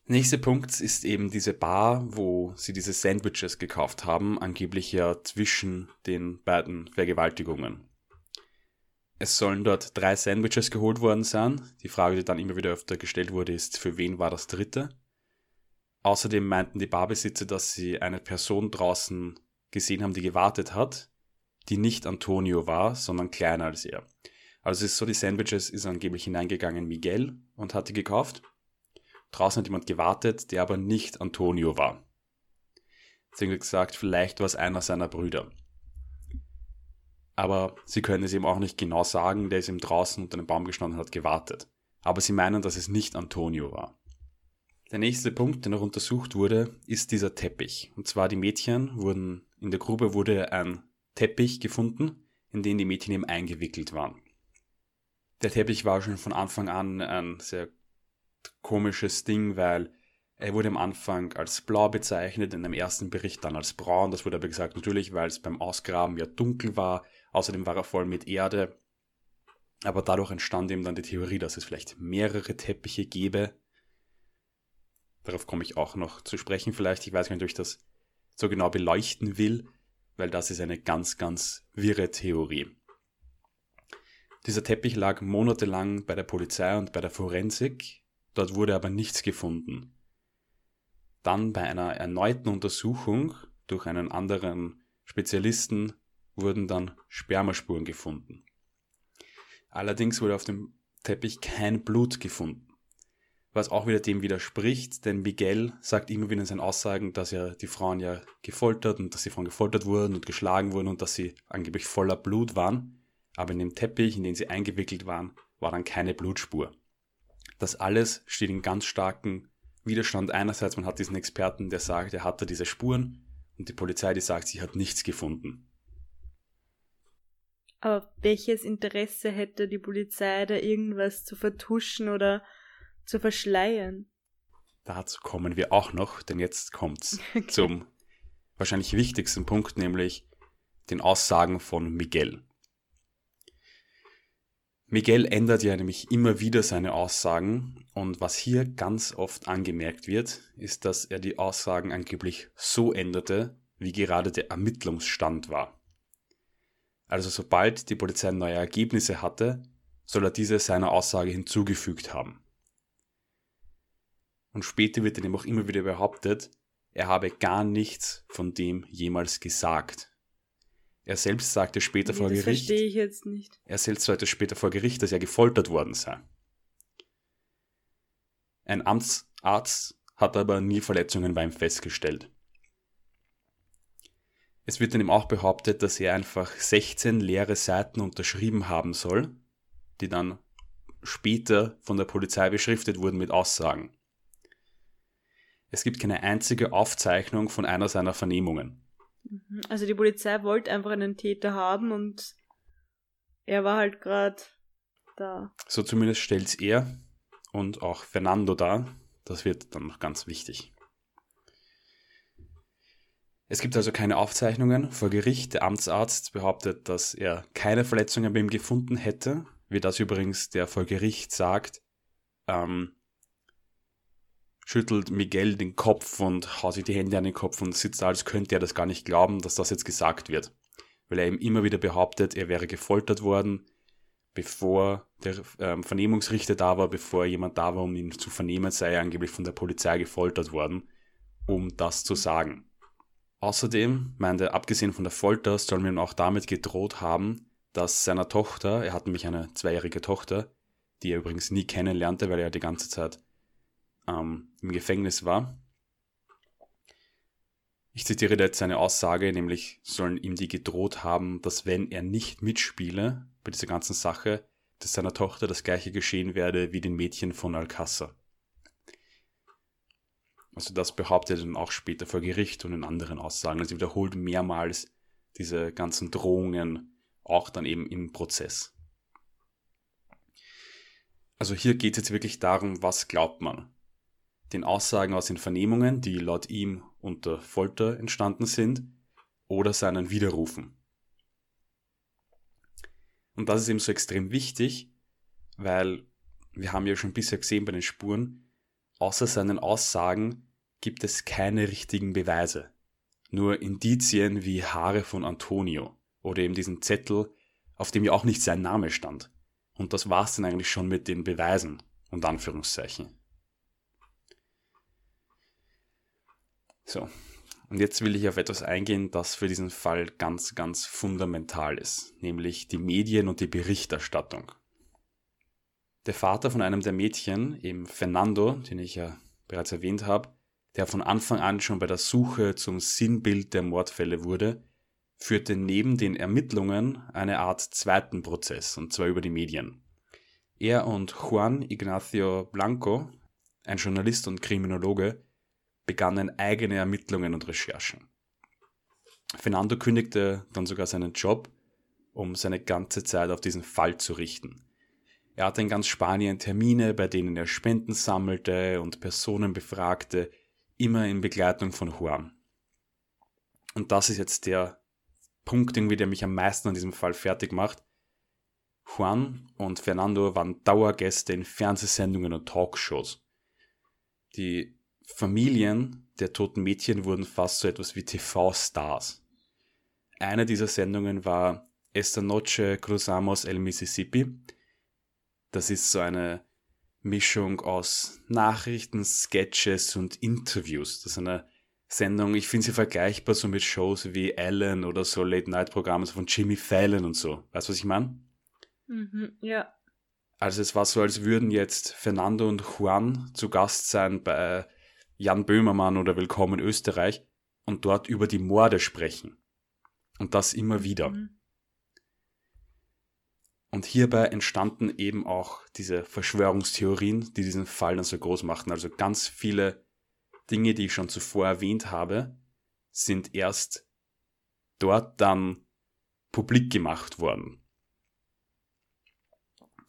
Speaker 2: Nächster Punkt ist eben diese Bar, wo sie diese Sandwiches gekauft haben, angeblich ja zwischen den beiden Vergewaltigungen. Es sollen dort drei Sandwiches geholt worden sein. Die Frage, die dann immer wieder öfter gestellt wurde, ist, für wen war das dritte? Außerdem meinten die Barbesitzer, dass sie eine Person draußen gesehen haben, die gewartet hat, die nicht Antonio war, sondern kleiner als er. Also es ist so, die Sandwiches ist angeblich hineingegangen Miguel und hat die gekauft. Draußen hat jemand gewartet, der aber nicht Antonio war. Deswegen wird gesagt, vielleicht war es einer seiner Brüder. Aber sie können es eben auch nicht genau sagen, der ist eben draußen unter einem Baum gestanden und hat gewartet. Aber sie meinen, dass es nicht Antonio war. Der nächste Punkt, der noch untersucht wurde, ist dieser Teppich. Und zwar die Mädchen wurden, in der Grube wurde ein Teppich gefunden, in den die Mädchen eben eingewickelt waren. Der Teppich war schon von Anfang an ein sehr komisches Ding, weil er wurde am Anfang als blau bezeichnet, in dem ersten Bericht dann als braun. Das wurde aber gesagt, natürlich, weil es beim Ausgraben ja dunkel war. Außerdem war er voll mit Erde. Aber dadurch entstand eben dann die Theorie, dass es vielleicht mehrere Teppiche gäbe. Darauf komme ich auch noch zu sprechen vielleicht. Ich weiß gar nicht, ob ich das so genau beleuchten will weil das ist eine ganz, ganz wirre Theorie. Dieser Teppich lag monatelang bei der Polizei und bei der Forensik, dort wurde aber nichts gefunden. Dann bei einer erneuten Untersuchung durch einen anderen Spezialisten wurden dann Spermaspuren gefunden. Allerdings wurde auf dem Teppich kein Blut gefunden was auch wieder dem widerspricht, denn Miguel sagt immer wieder in seinen Aussagen, dass ja die Frauen ja gefoltert und dass die Frauen gefoltert wurden und geschlagen wurden und dass sie angeblich voller Blut waren, aber in dem Teppich, in den sie eingewickelt waren, war dann keine Blutspur. Das alles steht in ganz starkem Widerstand. Einerseits, man hat diesen Experten, der sagt, er hatte diese Spuren und die Polizei, die sagt, sie hat nichts gefunden.
Speaker 1: Aber welches Interesse hätte die Polizei, da irgendwas zu vertuschen oder zu verschleiern.
Speaker 2: Dazu kommen wir auch noch, denn jetzt kommt's okay. zum wahrscheinlich wichtigsten Punkt, nämlich den Aussagen von Miguel. Miguel ändert ja nämlich immer wieder seine Aussagen und was hier ganz oft angemerkt wird, ist, dass er die Aussagen angeblich so änderte, wie gerade der Ermittlungsstand war. Also sobald die Polizei neue Ergebnisse hatte, soll er diese seiner Aussage hinzugefügt haben und später wird dann eben auch immer wieder behauptet, er habe gar nichts von dem jemals gesagt. Er selbst sagte später nee, vor das Gericht.
Speaker 1: Verstehe ich jetzt nicht.
Speaker 2: Er selbst sagte später vor Gericht, dass er gefoltert worden sei. Ein Amtsarzt hat aber nie Verletzungen bei ihm festgestellt. Es wird dann eben auch behauptet, dass er einfach 16 leere Seiten unterschrieben haben soll, die dann später von der Polizei beschriftet wurden mit Aussagen. Es gibt keine einzige Aufzeichnung von einer seiner Vernehmungen.
Speaker 1: Mhm. Also die Polizei wollte einfach einen Täter haben und er war halt gerade da.
Speaker 2: So zumindest stellt es er und auch Fernando dar. Das wird dann noch ganz wichtig. Es gibt also keine Aufzeichnungen vor Gericht. Der Amtsarzt behauptet, dass er keine Verletzungen bei ihm gefunden hätte, wie das übrigens der vor Gericht sagt. Ähm, schüttelt Miguel den Kopf und haut sich die Hände an den Kopf und sitzt da, als könnte er das gar nicht glauben, dass das jetzt gesagt wird. Weil er ihm immer wieder behauptet, er wäre gefoltert worden, bevor der ähm, Vernehmungsrichter da war, bevor jemand da war, um ihn zu vernehmen, sei er angeblich von der Polizei gefoltert worden, um das zu sagen. Außerdem meint er, abgesehen von der Folter, soll man ihm auch damit gedroht haben, dass seiner Tochter, er hat nämlich eine zweijährige Tochter, die er übrigens nie kennenlernte, weil er die ganze Zeit ähm, im Gefängnis war. Ich zitiere jetzt seine Aussage, nämlich sollen ihm die gedroht haben, dass wenn er nicht mitspiele bei dieser ganzen Sache, dass seiner Tochter das gleiche geschehen werde wie den Mädchen von Alcázar. Also das behauptet er dann auch später vor Gericht und in anderen Aussagen. Also wiederholt mehrmals diese ganzen Drohungen, auch dann eben im Prozess. Also hier geht es jetzt wirklich darum, was glaubt man. Den Aussagen aus den Vernehmungen, die laut ihm unter Folter entstanden sind, oder seinen Widerrufen. Und das ist eben so extrem wichtig, weil wir haben ja schon bisher gesehen bei den Spuren, außer seinen Aussagen gibt es keine richtigen Beweise. Nur Indizien wie Haare von Antonio oder eben diesen Zettel, auf dem ja auch nicht sein Name stand. Und das war's dann eigentlich schon mit den Beweisen, und Anführungszeichen. So, und jetzt will ich auf etwas eingehen, das für diesen Fall ganz, ganz fundamental ist, nämlich die Medien und die Berichterstattung. Der Vater von einem der Mädchen, eben Fernando, den ich ja bereits erwähnt habe, der von Anfang an schon bei der Suche zum Sinnbild der Mordfälle wurde, führte neben den Ermittlungen eine Art zweiten Prozess, und zwar über die Medien. Er und Juan Ignacio Blanco, ein Journalist und Kriminologe, begannen eigene Ermittlungen und Recherchen. Fernando kündigte dann sogar seinen Job, um seine ganze Zeit auf diesen Fall zu richten. Er hatte in ganz Spanien Termine, bei denen er Spenden sammelte und Personen befragte, immer in Begleitung von Juan. Und das ist jetzt der Punkt, irgendwie, der mich am meisten an diesem Fall fertig macht. Juan und Fernando waren Dauergäste in Fernsehsendungen und Talkshows. Die Familien der toten Mädchen wurden fast so etwas wie TV-Stars. Eine dieser Sendungen war Esta Noche Cruzamos el Mississippi. Das ist so eine Mischung aus Nachrichten, Sketches und Interviews. Das ist eine Sendung, ich finde sie vergleichbar so mit Shows wie Ellen oder so Late-Night-Programme von Jimmy Fallon und so. Weißt du, was ich meine?
Speaker 1: Mhm, ja.
Speaker 2: Also es war so, als würden jetzt Fernando und Juan zu Gast sein bei Jan Böhmermann oder Willkommen Österreich und dort über die Morde sprechen. Und das immer wieder. Mhm. Und hierbei entstanden eben auch diese Verschwörungstheorien, die diesen Fall dann so groß machten. Also ganz viele Dinge, die ich schon zuvor erwähnt habe, sind erst dort dann publik gemacht worden.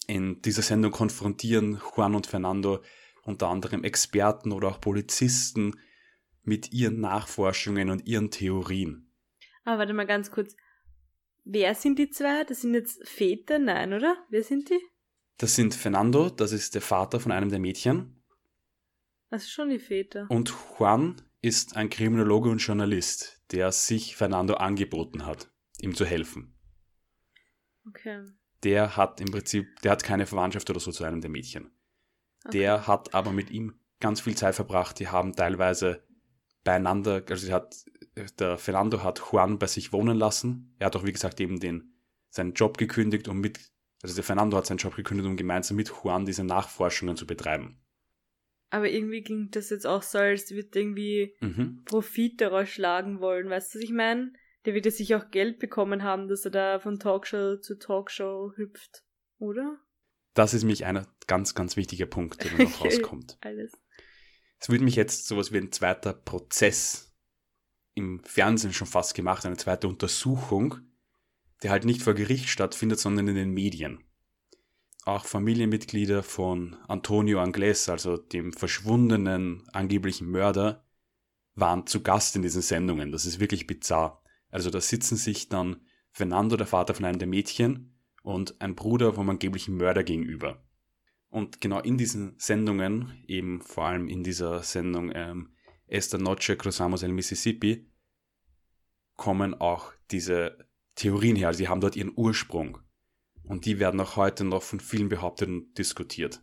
Speaker 2: In dieser Sendung konfrontieren Juan und Fernando unter anderem Experten oder auch Polizisten mit ihren Nachforschungen und ihren Theorien.
Speaker 1: Aber warte mal ganz kurz. Wer sind die zwei? Das sind jetzt Väter? Nein, oder? Wer sind die?
Speaker 2: Das sind Fernando, das ist der Vater von einem der Mädchen.
Speaker 1: Das ist schon die Väter.
Speaker 2: Und Juan ist ein Kriminologe und Journalist, der sich Fernando angeboten hat, ihm zu helfen.
Speaker 1: Okay.
Speaker 2: Der hat im Prinzip, der hat keine Verwandtschaft oder so zu einem der Mädchen. Okay. Der hat aber mit ihm ganz viel Zeit verbracht. Die haben teilweise beieinander, also hat, der Fernando hat Juan bei sich wohnen lassen. Er hat auch, wie gesagt, eben den, seinen Job gekündigt, um mit, also der Fernando hat seinen Job gekündigt, um gemeinsam mit Juan diese Nachforschungen zu betreiben.
Speaker 1: Aber irgendwie klingt das jetzt auch so, als wird irgendwie mhm. Profit daraus schlagen wollen. Weißt du, was ich meine? Der wird ja sicher auch Geld bekommen haben, dass er da von Talkshow zu Talkshow hüpft, oder?
Speaker 2: Das ist mich einer ganz, ganz wichtiger Punkt, der noch rauskommt.
Speaker 1: Alles.
Speaker 2: Es würde mich jetzt sowas wie ein zweiter Prozess im Fernsehen schon fast gemacht, eine zweite Untersuchung, der halt nicht vor Gericht stattfindet, sondern in den Medien. Auch Familienmitglieder von Antonio Angles, also dem verschwundenen angeblichen Mörder, waren zu Gast in diesen Sendungen. Das ist wirklich bizarr. Also da sitzen sich dann Fernando, der Vater von einem der Mädchen, und ein Bruder vom angeblichen Mörder gegenüber. Und genau in diesen Sendungen, eben vor allem in dieser Sendung ähm, Esta Noche Cruzamos el Mississippi, kommen auch diese Theorien her. Also sie haben dort ihren Ursprung. Und die werden auch heute noch von vielen behauptet und diskutiert.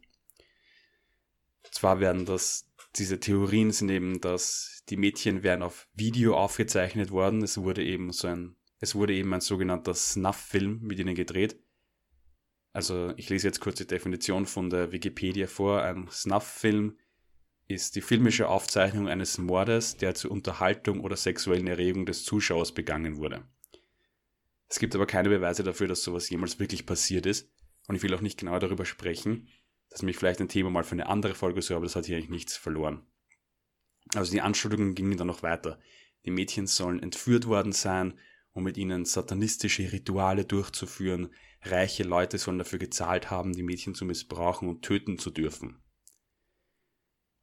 Speaker 2: Zwar werden das, diese Theorien sind eben, dass die Mädchen werden auf Video aufgezeichnet worden. Es wurde eben so ein, es wurde eben ein sogenannter Snuff-Film mit ihnen gedreht. Also ich lese jetzt kurz die Definition von der Wikipedia vor. Ein Snuff-Film ist die filmische Aufzeichnung eines Mordes, der zur Unterhaltung oder sexuellen Erregung des Zuschauers begangen wurde. Es gibt aber keine Beweise dafür, dass sowas jemals wirklich passiert ist. Und ich will auch nicht genau darüber sprechen. Das ist nämlich vielleicht ein Thema mal für eine andere Folge so, aber das hat hier eigentlich nichts verloren. Also die Anschuldigungen gingen dann noch weiter. Die Mädchen sollen entführt worden sein, um mit ihnen satanistische Rituale durchzuführen. Reiche Leute sollen dafür gezahlt haben, die Mädchen zu missbrauchen und töten zu dürfen.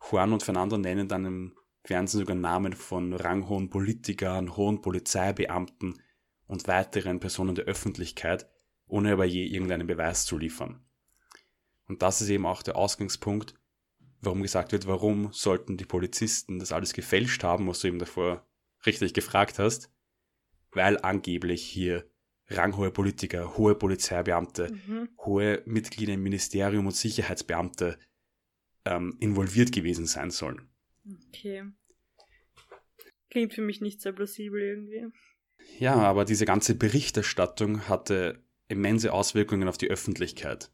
Speaker 2: Juan und Fernando nennen dann im Fernsehen sogar Namen von ranghohen Politikern, hohen Polizeibeamten und weiteren Personen der Öffentlichkeit, ohne aber je irgendeinen Beweis zu liefern. Und das ist eben auch der Ausgangspunkt, warum gesagt wird, warum sollten die Polizisten das alles gefälscht haben, was du eben davor richtig gefragt hast, weil angeblich hier ranghohe Politiker, hohe Polizeibeamte, mhm. hohe Mitglieder im Ministerium und Sicherheitsbeamte ähm, involviert gewesen sein sollen.
Speaker 1: Okay. Klingt für mich nicht sehr plausibel irgendwie.
Speaker 2: Ja, aber diese ganze Berichterstattung hatte immense Auswirkungen auf die Öffentlichkeit.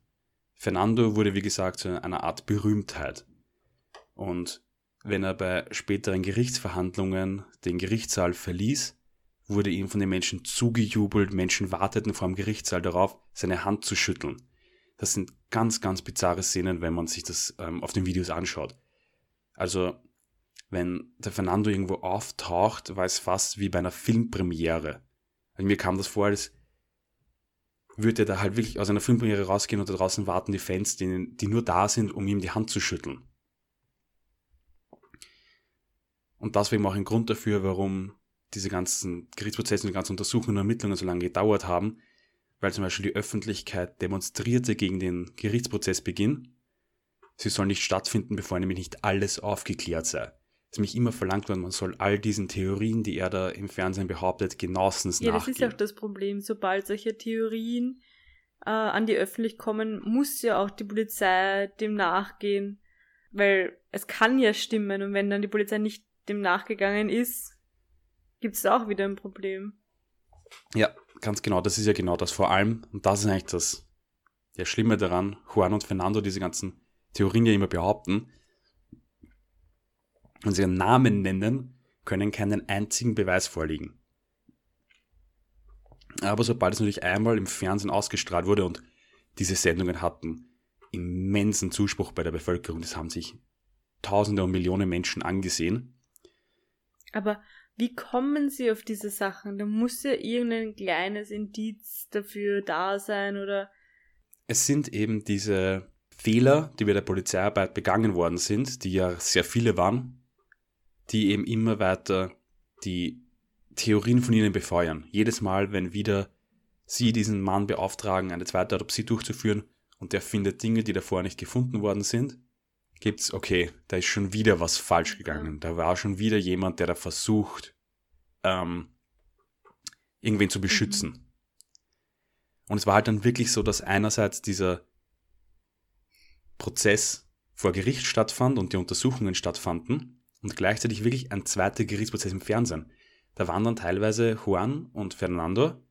Speaker 2: Fernando wurde, wie gesagt, zu einer Art Berühmtheit. Und wenn er bei späteren Gerichtsverhandlungen den Gerichtssaal verließ, wurde ihm von den Menschen zugejubelt, Menschen warteten vor dem Gerichtssaal darauf, seine Hand zu schütteln. Das sind ganz, ganz bizarre Szenen, wenn man sich das ähm, auf den Videos anschaut. Also, wenn der Fernando irgendwo auftaucht, war es fast wie bei einer Filmpremiere. Also mir kam das vor, als würde er da halt wirklich aus einer Filmpremiere rausgehen und da draußen warten die Fans, die, die nur da sind, um ihm die Hand zu schütteln. Und das war eben auch ein Grund dafür, warum diese ganzen Gerichtsprozesse und die ganzen Untersuchungen und Ermittlungen so lange gedauert haben, weil zum Beispiel die Öffentlichkeit demonstrierte gegen den Gerichtsprozessbeginn. Sie soll nicht stattfinden, bevor nämlich nicht alles aufgeklärt sei. Es ist nämlich immer verlangt worden, man soll all diesen Theorien, die er da im Fernsehen behauptet, genauestens
Speaker 1: ja,
Speaker 2: nachgehen.
Speaker 1: Ja, das ist ja auch das Problem. Sobald solche Theorien äh, an die Öffentlichkeit kommen, muss ja auch die Polizei dem nachgehen. Weil es kann ja stimmen und wenn dann die Polizei nicht dem nachgegangen ist, gibt es auch wieder ein Problem.
Speaker 2: Ja, ganz genau. Das ist ja genau das vor allem. Und das ist eigentlich das der Schlimme daran. Juan und Fernando diese ganzen Theorien ja immer behaupten und sie ihren Namen nennen, können keinen einzigen Beweis vorlegen. Aber sobald es natürlich einmal im Fernsehen ausgestrahlt wurde und diese Sendungen hatten immensen Zuspruch bei der Bevölkerung, das haben sich Tausende und Millionen Menschen angesehen.
Speaker 1: Aber wie kommen sie auf diese Sachen? Da muss ja irgendein kleines Indiz dafür da sein oder.
Speaker 2: Es sind eben diese Fehler, die bei der Polizeiarbeit begangen worden sind, die ja sehr viele waren, die eben immer weiter die Theorien von ihnen befeuern. Jedes Mal, wenn wieder sie diesen Mann beauftragen, eine zweite Autopsie durchzuführen und der findet Dinge, die davor nicht gefunden worden sind, gibt's, okay, da ist schon wieder was falsch gegangen. Da war schon wieder jemand, der da versucht, ähm, irgendwen zu beschützen. Mhm. Und es war halt dann wirklich so, dass einerseits dieser Prozess vor Gericht stattfand und die Untersuchungen stattfanden und gleichzeitig wirklich ein zweiter Gerichtsprozess im Fernsehen. Da waren dann teilweise Juan und Fernando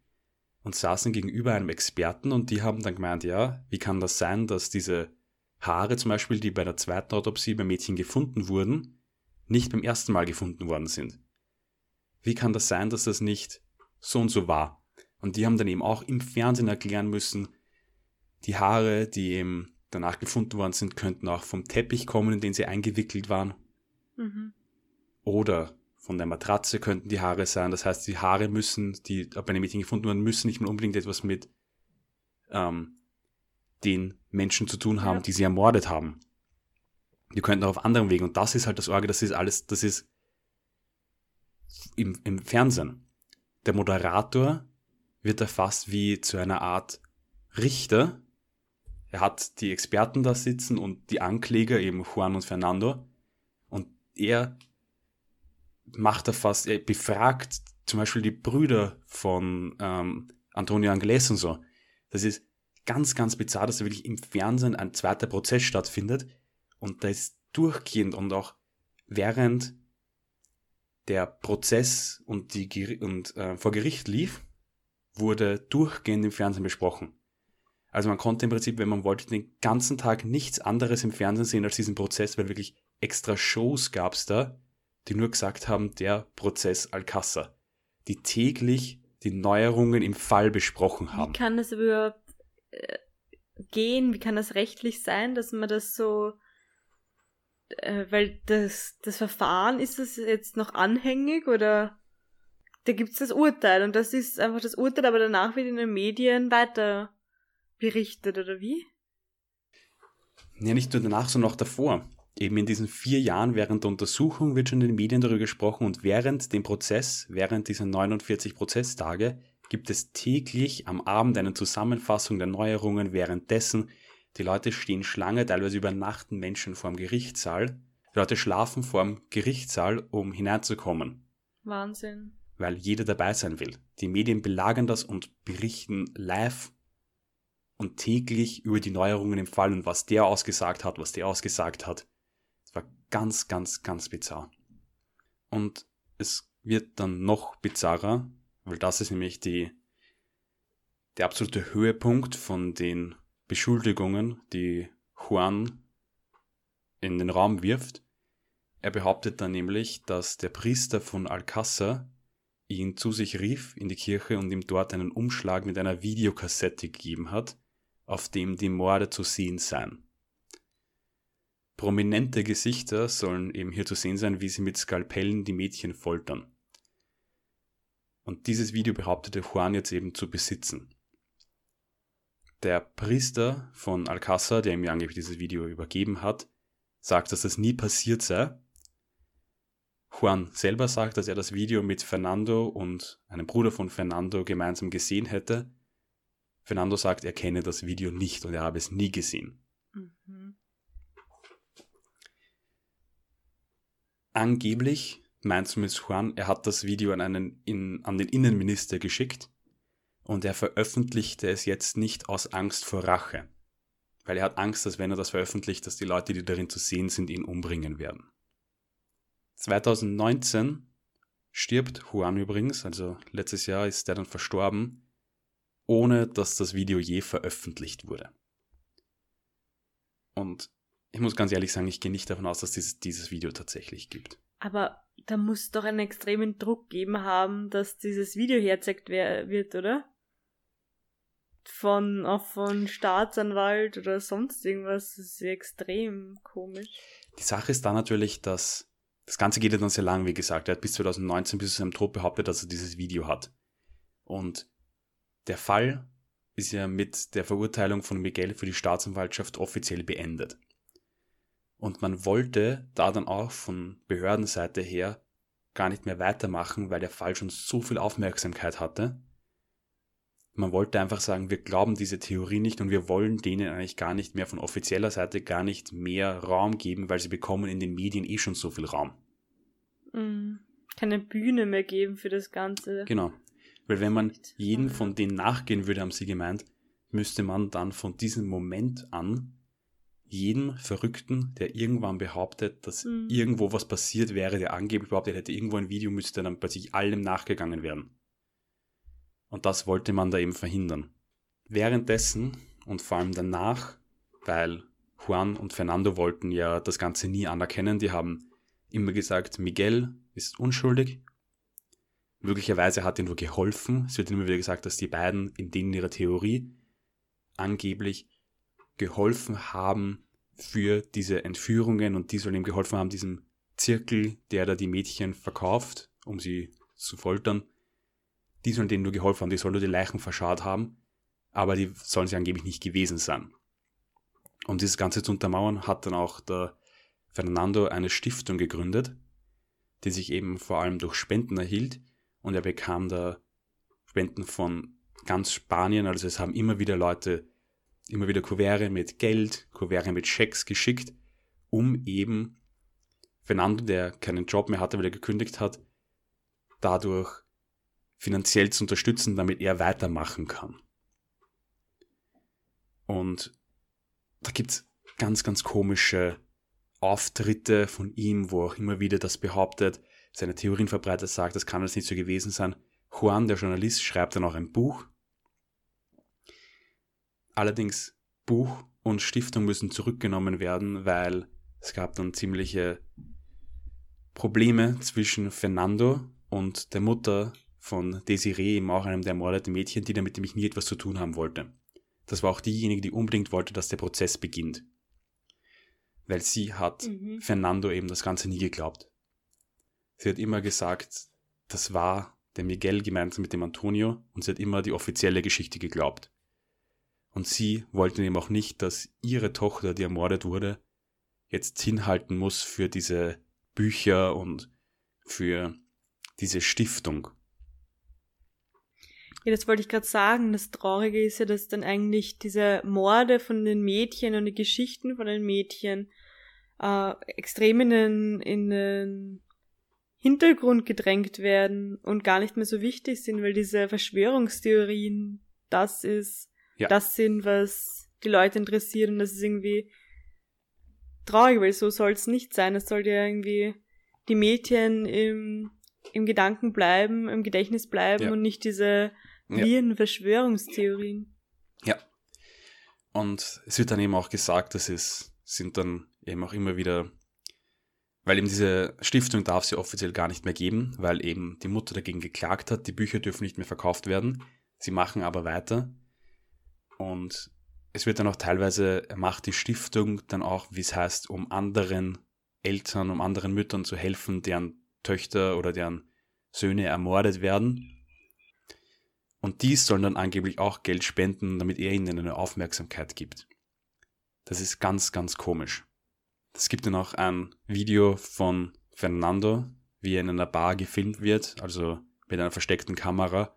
Speaker 2: und saßen gegenüber einem Experten und die haben dann gemeint, ja, wie kann das sein, dass diese Haare zum Beispiel, die bei der zweiten Autopsie beim Mädchen gefunden wurden, nicht beim ersten Mal gefunden worden sind. Wie kann das sein, dass das nicht so und so war? Und die haben dann eben auch im Fernsehen erklären müssen, die Haare, die eben danach gefunden worden sind, könnten auch vom Teppich kommen, in den sie eingewickelt waren. Mhm. Oder von der Matratze könnten die Haare sein. Das heißt, die Haare müssen, die bei einem Mädchen gefunden wurden, müssen nicht mal unbedingt etwas mit ähm, den Menschen zu tun haben, ja. die sie ermordet haben. Die könnten auch auf anderen Wegen. Und das ist halt das Orge, das ist alles, das ist im, im Fernsehen. Der Moderator wird da fast wie zu einer Art Richter. Er hat die Experten da sitzen und die Ankläger, eben Juan und Fernando. Und er macht da fast, er befragt zum Beispiel die Brüder von ähm, Antonio Angeles und so. Das ist ganz, ganz bizarr, dass da wirklich im Fernsehen ein zweiter Prozess stattfindet und da ist durchgehend und auch während der Prozess und, die, und äh, vor Gericht lief, wurde durchgehend im Fernsehen besprochen. Also man konnte im Prinzip, wenn man wollte, den ganzen Tag nichts anderes im Fernsehen sehen als diesen Prozess, weil wirklich extra Shows gab es da, die nur gesagt haben, der Prozess Alcázar, die täglich die Neuerungen im Fall besprochen haben.
Speaker 1: Wie kann das überhaupt gehen? Wie kann das rechtlich sein, dass man das so äh, weil das, das Verfahren, ist das jetzt noch anhängig oder da gibt's das Urteil und das ist einfach das Urteil, aber danach wird in den Medien weiter berichtet oder wie?
Speaker 2: Ja, nicht nur danach, sondern auch davor. Eben in diesen vier Jahren während der Untersuchung wird schon in den Medien darüber gesprochen und während dem Prozess, während dieser 49 Prozesstage, gibt es täglich am Abend eine Zusammenfassung der Neuerungen, währenddessen die Leute stehen Schlange, teilweise übernachten Menschen vorm Gerichtssaal. Die Leute schlafen vorm Gerichtssaal, um hineinzukommen.
Speaker 1: Wahnsinn.
Speaker 2: Weil jeder dabei sein will. Die Medien belagern das und berichten live und täglich über die Neuerungen im Fall und was der ausgesagt hat, was der ausgesagt hat. Es war ganz, ganz, ganz bizarr. Und es wird dann noch bizarrer, weil das ist nämlich die, der absolute Höhepunkt von den Beschuldigungen, die Juan in den Raum wirft. Er behauptet dann nämlich, dass der Priester von Alcázar ihn zu sich rief in die Kirche und ihm dort einen Umschlag mit einer Videokassette gegeben hat, auf dem die Morde zu sehen seien. Prominente Gesichter sollen eben hier zu sehen sein, wie sie mit Skalpellen die Mädchen foltern. Und dieses Video behauptete Juan jetzt eben zu besitzen. Der Priester von Alcázar, der ihm ja angeblich dieses Video übergeben hat, sagt, dass das nie passiert sei. Juan selber sagt, dass er das Video mit Fernando und einem Bruder von Fernando gemeinsam gesehen hätte. Fernando sagt, er kenne das Video nicht und er habe es nie gesehen. Mhm. Angeblich meint zumindest Juan, er hat das Video an, einen, in, an den Innenminister geschickt und er veröffentlichte es jetzt nicht aus Angst vor Rache. Weil er hat Angst, dass wenn er das veröffentlicht, dass die Leute, die darin zu sehen sind, ihn umbringen werden. 2019 stirbt Juan übrigens, also letztes Jahr ist er dann verstorben, ohne dass das Video je veröffentlicht wurde. Und ich muss ganz ehrlich sagen, ich gehe nicht davon aus, dass dieses, dieses Video tatsächlich gibt.
Speaker 1: Aber da muss doch einen extremen Druck geben haben, dass dieses Video herzeigt wird, oder? von, auch von Staatsanwalt oder sonst irgendwas. Das ist extrem komisch.
Speaker 2: Die Sache ist da natürlich, dass das Ganze geht ja dann sehr lang, wie gesagt. Er hat bis 2019, bis zu seinem Tod behauptet, dass er dieses Video hat. Und der Fall ist ja mit der Verurteilung von Miguel für die Staatsanwaltschaft offiziell beendet. Und man wollte da dann auch von Behördenseite her gar nicht mehr weitermachen, weil der Fall schon so viel Aufmerksamkeit hatte, man wollte einfach sagen, wir glauben diese Theorie nicht und wir wollen denen eigentlich gar nicht mehr von offizieller Seite gar nicht mehr Raum geben, weil sie bekommen in den Medien eh schon so viel Raum.
Speaker 1: Mhm. Keine Bühne mehr geben für das Ganze.
Speaker 2: Genau. Weil wenn man jeden von denen nachgehen würde, haben sie gemeint, müsste man dann von diesem Moment an jeden Verrückten, der irgendwann behauptet, dass mhm. irgendwo was passiert wäre, der angeblich behauptet hätte, irgendwo ein Video müsste dann bei sich allem nachgegangen werden. Und das wollte man da eben verhindern. Währenddessen und vor allem danach, weil Juan und Fernando wollten ja das Ganze nie anerkennen, die haben immer gesagt, Miguel ist unschuldig. Möglicherweise hat er nur geholfen. Es wird immer wieder gesagt, dass die beiden in denen ihrer Theorie angeblich geholfen haben für diese Entführungen und die sollen ihm geholfen haben, diesem Zirkel, der da die Mädchen verkauft, um sie zu foltern, die sollen denen nur geholfen haben, die sollen nur die Leichen verscharrt haben, aber die sollen sie angeblich nicht gewesen sein. Um dieses Ganze zu untermauern, hat dann auch der Fernando eine Stiftung gegründet, die sich eben vor allem durch Spenden erhielt. Und er bekam da Spenden von ganz Spanien, also es haben immer wieder Leute, immer wieder Kuvere mit Geld, Kuvere mit Schecks geschickt, um eben Fernando, der keinen Job mehr hatte, weil er gekündigt hat, dadurch finanziell zu unterstützen, damit er weitermachen kann. Und da gibt's ganz, ganz komische Auftritte von ihm, wo auch immer wieder das behauptet, seine Theorien verbreitet sagt, das kann alles nicht so gewesen sein. Juan, der Journalist, schreibt dann auch ein Buch. Allerdings Buch und Stiftung müssen zurückgenommen werden, weil es gab dann ziemliche Probleme zwischen Fernando und der Mutter von Desiree, eben auch einem der ermordeten Mädchen, die damit nämlich nie etwas zu tun haben wollte. Das war auch diejenige, die unbedingt wollte, dass der Prozess beginnt. weil sie hat mhm. Fernando eben das Ganze nie geglaubt. Sie hat immer gesagt, das war der Miguel gemeinsam mit dem Antonio und sie hat immer die offizielle Geschichte geglaubt. Und sie wollte eben auch nicht, dass ihre Tochter, die ermordet wurde, jetzt hinhalten muss für diese Bücher und für diese Stiftung.
Speaker 1: Ja, das wollte ich gerade sagen. Das Traurige ist ja, dass dann eigentlich diese Morde von den Mädchen und die Geschichten von den Mädchen äh, extrem in den, in den Hintergrund gedrängt werden und gar nicht mehr so wichtig sind, weil diese Verschwörungstheorien das ist, ja. das sind, was die Leute interessiert und das ist irgendwie traurig, weil so soll es nicht sein. Es soll ja irgendwie die Mädchen im, im Gedanken bleiben, im Gedächtnis bleiben ja. und nicht diese wie Verschwörungstheorien.
Speaker 2: Ja. Und es wird dann eben auch gesagt, dass es sind dann eben auch immer wieder, weil eben diese Stiftung darf sie offiziell gar nicht mehr geben, weil eben die Mutter dagegen geklagt hat, die Bücher dürfen nicht mehr verkauft werden. Sie machen aber weiter. Und es wird dann auch teilweise, macht die Stiftung dann auch, wie es heißt, um anderen Eltern, um anderen Müttern zu helfen, deren Töchter oder deren Söhne ermordet werden. Und dies sollen dann angeblich auch Geld spenden, damit er ihnen eine Aufmerksamkeit gibt. Das ist ganz, ganz komisch. Es gibt dann auch ein Video von Fernando, wie er in einer Bar gefilmt wird, also mit einer versteckten Kamera,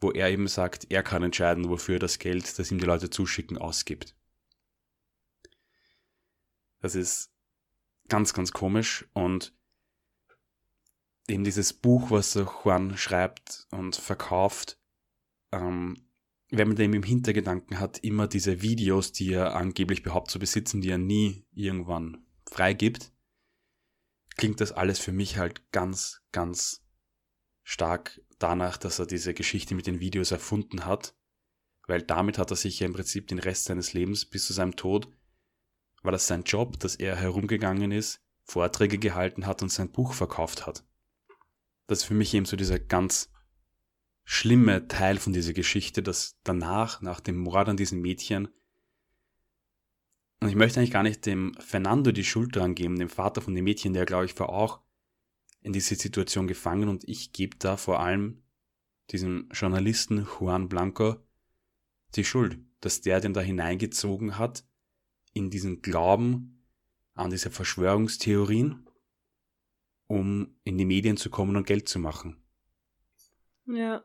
Speaker 2: wo er eben sagt, er kann entscheiden, wofür das Geld, das ihm die Leute zuschicken, ausgibt. Das ist ganz, ganz komisch und eben dieses Buch, was Juan schreibt und verkauft, ähm, wenn man dem im Hintergedanken hat, immer diese Videos, die er angeblich behauptet zu besitzen, die er nie irgendwann freigibt, klingt das alles für mich halt ganz, ganz stark danach, dass er diese Geschichte mit den Videos erfunden hat, weil damit hat er sich ja im Prinzip den Rest seines Lebens bis zu seinem Tod, war das sein Job, dass er herumgegangen ist, Vorträge gehalten hat und sein Buch verkauft hat. Das ist für mich eben so dieser ganz schlimme Teil von dieser Geschichte, dass danach, nach dem Mord an diesen Mädchen, und ich möchte eigentlich gar nicht dem Fernando die Schuld dran geben, dem Vater von den Mädchen, der, glaube ich, war auch in diese Situation gefangen und ich gebe da vor allem diesem Journalisten Juan Blanco die Schuld, dass der den da hineingezogen hat in diesen Glauben an diese Verschwörungstheorien, um in die Medien zu kommen und Geld zu machen.
Speaker 1: Ja.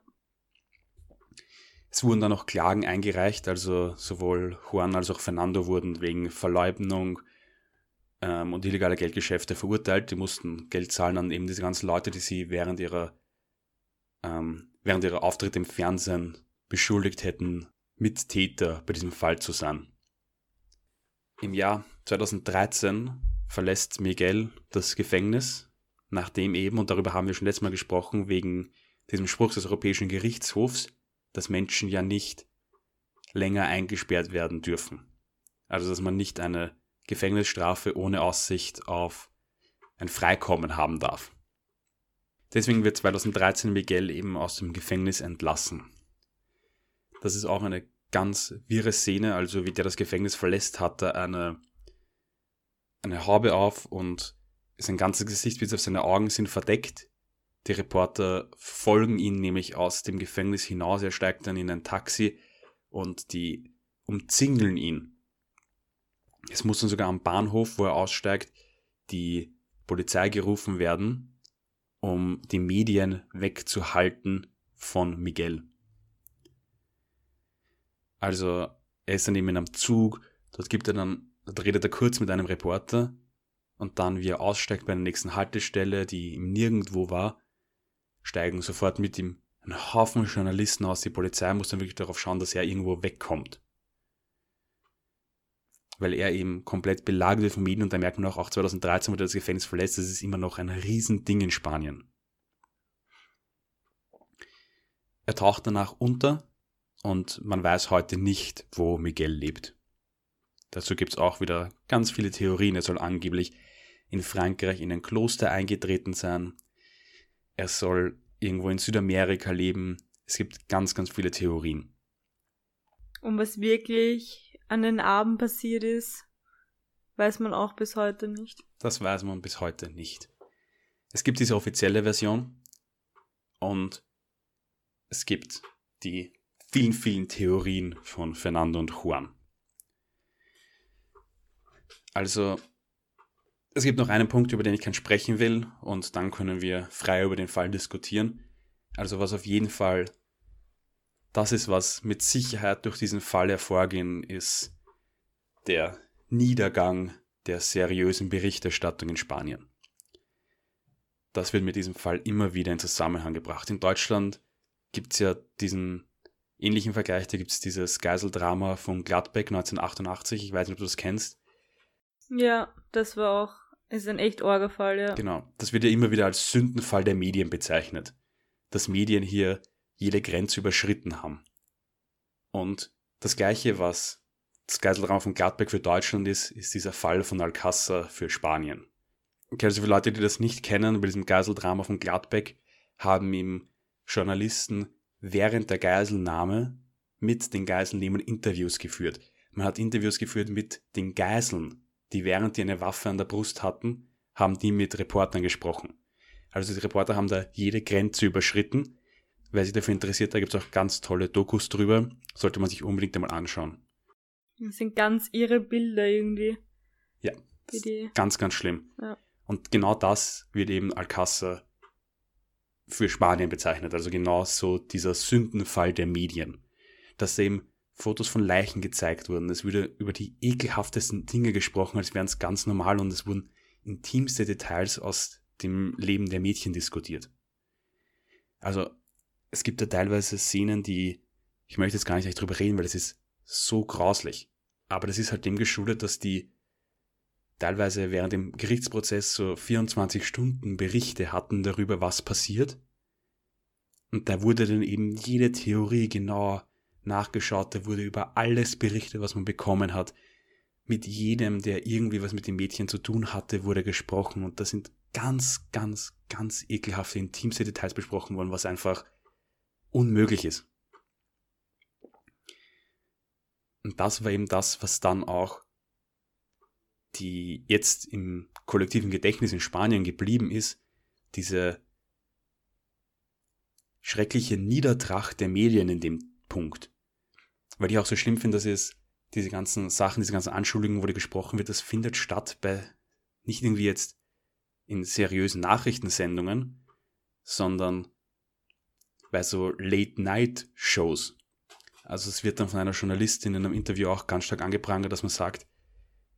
Speaker 2: Es wurden dann auch Klagen eingereicht, also sowohl Juan als auch Fernando wurden wegen Verleumdung ähm, und illegaler Geldgeschäfte verurteilt. Die mussten Geld zahlen an eben diese ganzen Leute, die sie während ihrer, ähm, während ihrer Auftritte im Fernsehen beschuldigt hätten, Mittäter bei diesem Fall zu sein. Im Jahr 2013 verlässt Miguel das Gefängnis, nachdem eben, und darüber haben wir schon letztes Mal gesprochen, wegen diesem Spruch des Europäischen Gerichtshofs, dass Menschen ja nicht länger eingesperrt werden dürfen. Also dass man nicht eine Gefängnisstrafe ohne Aussicht auf ein Freikommen haben darf. Deswegen wird 2013 Miguel eben aus dem Gefängnis entlassen. Das ist auch eine ganz wirre Szene, also wie der das Gefängnis verlässt, hat er eine, eine Haube auf und sein ganzes Gesicht bis auf seine Augen sind verdeckt. Die Reporter folgen ihn nämlich aus dem Gefängnis hinaus. Er steigt dann in ein Taxi und die umzingeln ihn. Es muss dann sogar am Bahnhof, wo er aussteigt, die Polizei gerufen werden, um die Medien wegzuhalten von Miguel. Also er ist dann eben in einem Zug, dort gibt er dann, dort redet er kurz mit einem Reporter und dann, wie er aussteigt bei der nächsten Haltestelle, die ihm nirgendwo war, steigen sofort mit ihm ein Haufen Journalisten aus. Die Polizei muss dann wirklich darauf schauen, dass er irgendwo wegkommt. Weil er eben komplett belagert wird von Medien und da merkt man auch, auch 2013, wo er das Gefängnis verlässt, das ist immer noch ein Riesending in Spanien. Er taucht danach unter und man weiß heute nicht, wo Miguel lebt. Dazu gibt es auch wieder ganz viele Theorien. Er soll angeblich in Frankreich in ein Kloster eingetreten sein er soll irgendwo in Südamerika leben. Es gibt ganz, ganz viele Theorien.
Speaker 1: Und was wirklich an den Abend passiert ist, weiß man auch bis heute nicht.
Speaker 2: Das weiß man bis heute nicht. Es gibt diese offizielle Version und es gibt die vielen, vielen Theorien von Fernando und Juan. Also, es gibt noch einen Punkt, über den ich kein sprechen will, und dann können wir frei über den Fall diskutieren. Also, was auf jeden Fall das ist, was mit Sicherheit durch diesen Fall hervorgehen, ist der Niedergang der seriösen Berichterstattung in Spanien. Das wird mit diesem Fall immer wieder in Zusammenhang gebracht. In Deutschland gibt es ja diesen ähnlichen Vergleich, da gibt es dieses Geiseldrama von Gladbeck 1988, ich weiß nicht, ob du das kennst.
Speaker 1: Ja, das war auch, ist ein echt Orgefall, ja.
Speaker 2: Genau, das wird ja immer wieder als Sündenfall der Medien bezeichnet. Dass Medien hier jede Grenze überschritten haben. Und das Gleiche, was das Geiseldrama von Gladbeck für Deutschland ist, ist dieser Fall von Alcázar für Spanien. Okay, also für Leute, die das nicht kennen, bei diesem Geiseldrama von Gladbeck haben ihm Journalisten während der Geiselnahme mit den Geiselnehmern Interviews geführt. Man hat Interviews geführt mit den Geiseln, die während die eine Waffe an der Brust hatten, haben die mit Reportern gesprochen. Also die Reporter haben da jede Grenze überschritten. Wer sich dafür interessiert, da gibt es auch ganz tolle Dokus drüber. Sollte man sich unbedingt einmal anschauen.
Speaker 1: Das sind ganz irre Bilder irgendwie.
Speaker 2: Ja, ganz, ganz schlimm. Ja. Und genau das wird eben Alcázar für Spanien bezeichnet. Also genau so dieser Sündenfall der Medien. Dass eben Fotos von Leichen gezeigt wurden. Es wurde über die ekelhaftesten Dinge gesprochen, als wären es ganz normal und es wurden intimste Details aus dem Leben der Mädchen diskutiert. Also es gibt da teilweise Szenen, die, ich möchte jetzt gar nicht drüber reden, weil es ist so grauslich. Aber das ist halt dem geschuldet, dass die teilweise während dem Gerichtsprozess so 24 Stunden Berichte hatten darüber, was passiert. Und da wurde dann eben jede Theorie genau nachgeschaut, da wurde über alles berichtet, was man bekommen hat. Mit jedem, der irgendwie was mit dem Mädchen zu tun hatte, wurde gesprochen und da sind ganz, ganz, ganz ekelhafte, intimste Details besprochen worden, was einfach unmöglich ist. Und das war eben das, was dann auch die jetzt im kollektiven Gedächtnis in Spanien geblieben ist, diese schreckliche Niedertracht der Medien in dem Punkt. Weil ich auch so schlimm finde, dass es diese ganzen Sachen, diese ganzen Anschuldigungen, wo gesprochen wird, das findet statt bei nicht irgendwie jetzt in seriösen Nachrichtensendungen, sondern bei so Late-Night-Shows. Also es wird dann von einer Journalistin in einem Interview auch ganz stark angeprangert, dass man sagt,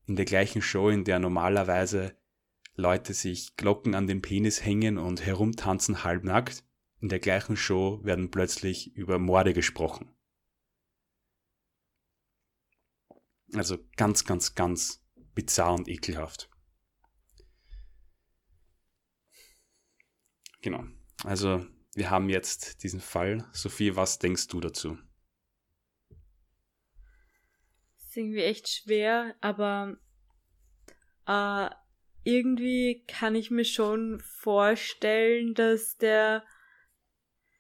Speaker 2: in der gleichen Show, in der normalerweise Leute sich Glocken an den Penis hängen und herumtanzen halbnackt, in der gleichen Show werden plötzlich über Morde gesprochen. Also ganz, ganz, ganz bizarr und ekelhaft. Genau. Also wir haben jetzt diesen Fall. Sophie, was denkst du dazu?
Speaker 1: irgendwie echt schwer, aber äh, irgendwie kann ich mir schon vorstellen, dass der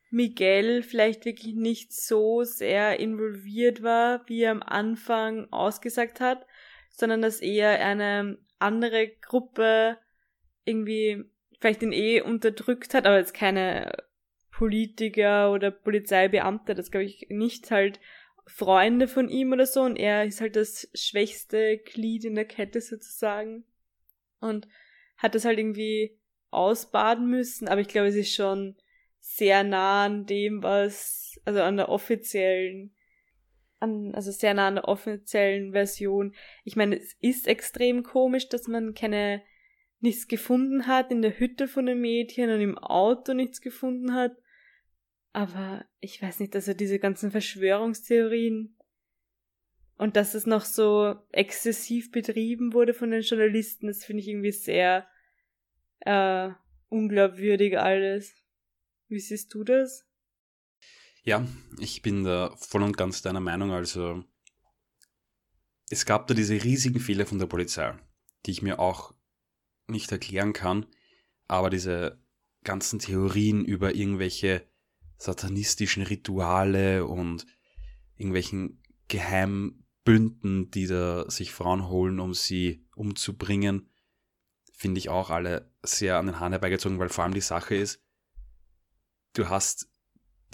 Speaker 1: Miguel vielleicht wirklich nicht so sehr involviert war, wie er am Anfang ausgesagt hat, sondern dass eher eine andere Gruppe irgendwie vielleicht ihn eh unterdrückt hat, aber jetzt keine Politiker oder Polizeibeamte, das glaube ich nicht halt Freunde von ihm oder so und er ist halt das schwächste Glied in der Kette sozusagen und hat das halt irgendwie ausbaden müssen, aber ich glaube, es ist schon sehr nah an dem, was, also an der offiziellen, an, also sehr nah an der offiziellen Version. Ich meine, es ist extrem komisch, dass man keine, nichts gefunden hat in der Hütte von den Mädchen und im Auto nichts gefunden hat. Aber ich weiß nicht, also diese ganzen Verschwörungstheorien und dass es noch so exzessiv betrieben wurde von den Journalisten, das finde ich irgendwie sehr äh, unglaubwürdig alles. Wie siehst du das?
Speaker 2: Ja, ich bin da voll und ganz deiner Meinung. Also es gab da diese riesigen Fehler von der Polizei, die ich mir auch nicht erklären kann, aber diese ganzen Theorien über irgendwelche satanistischen Rituale und irgendwelchen geheimen Bünden, die da sich Frauen holen, um sie umzubringen, finde ich auch alle sehr an den Hahn herbeigezogen, weil vor allem die Sache ist, du hast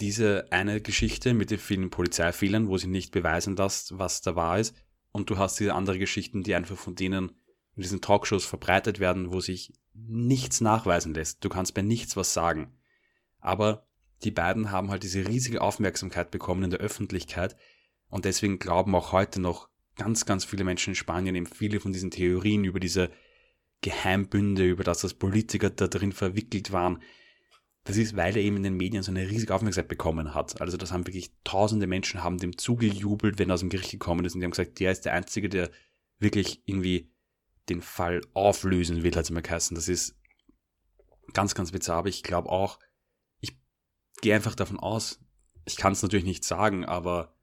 Speaker 2: diese eine Geschichte mit den vielen Polizeifehlern, wo sie nicht beweisen lässt, was da wahr ist, und du hast diese andere Geschichten, die einfach von denen in diesen Talkshows verbreitet werden, wo sich nichts nachweisen lässt. Du kannst bei nichts was sagen. Aber die beiden haben halt diese riesige Aufmerksamkeit bekommen in der Öffentlichkeit und deswegen glauben auch heute noch ganz, ganz viele Menschen in Spanien eben viele von diesen Theorien über diese Geheimbünde, über das, dass Politiker da drin verwickelt waren. Das ist, weil er eben in den Medien so eine riesige Aufmerksamkeit bekommen hat. Also das haben wirklich tausende Menschen haben dem zugejubelt, wenn er aus dem Gericht gekommen ist und die haben gesagt, der ist der Einzige, der wirklich irgendwie den Fall auflösen will, hat es immer geheißen. Das ist ganz, ganz bizarr, aber ich glaube auch, gehe einfach davon aus, ich kann es natürlich nicht sagen, aber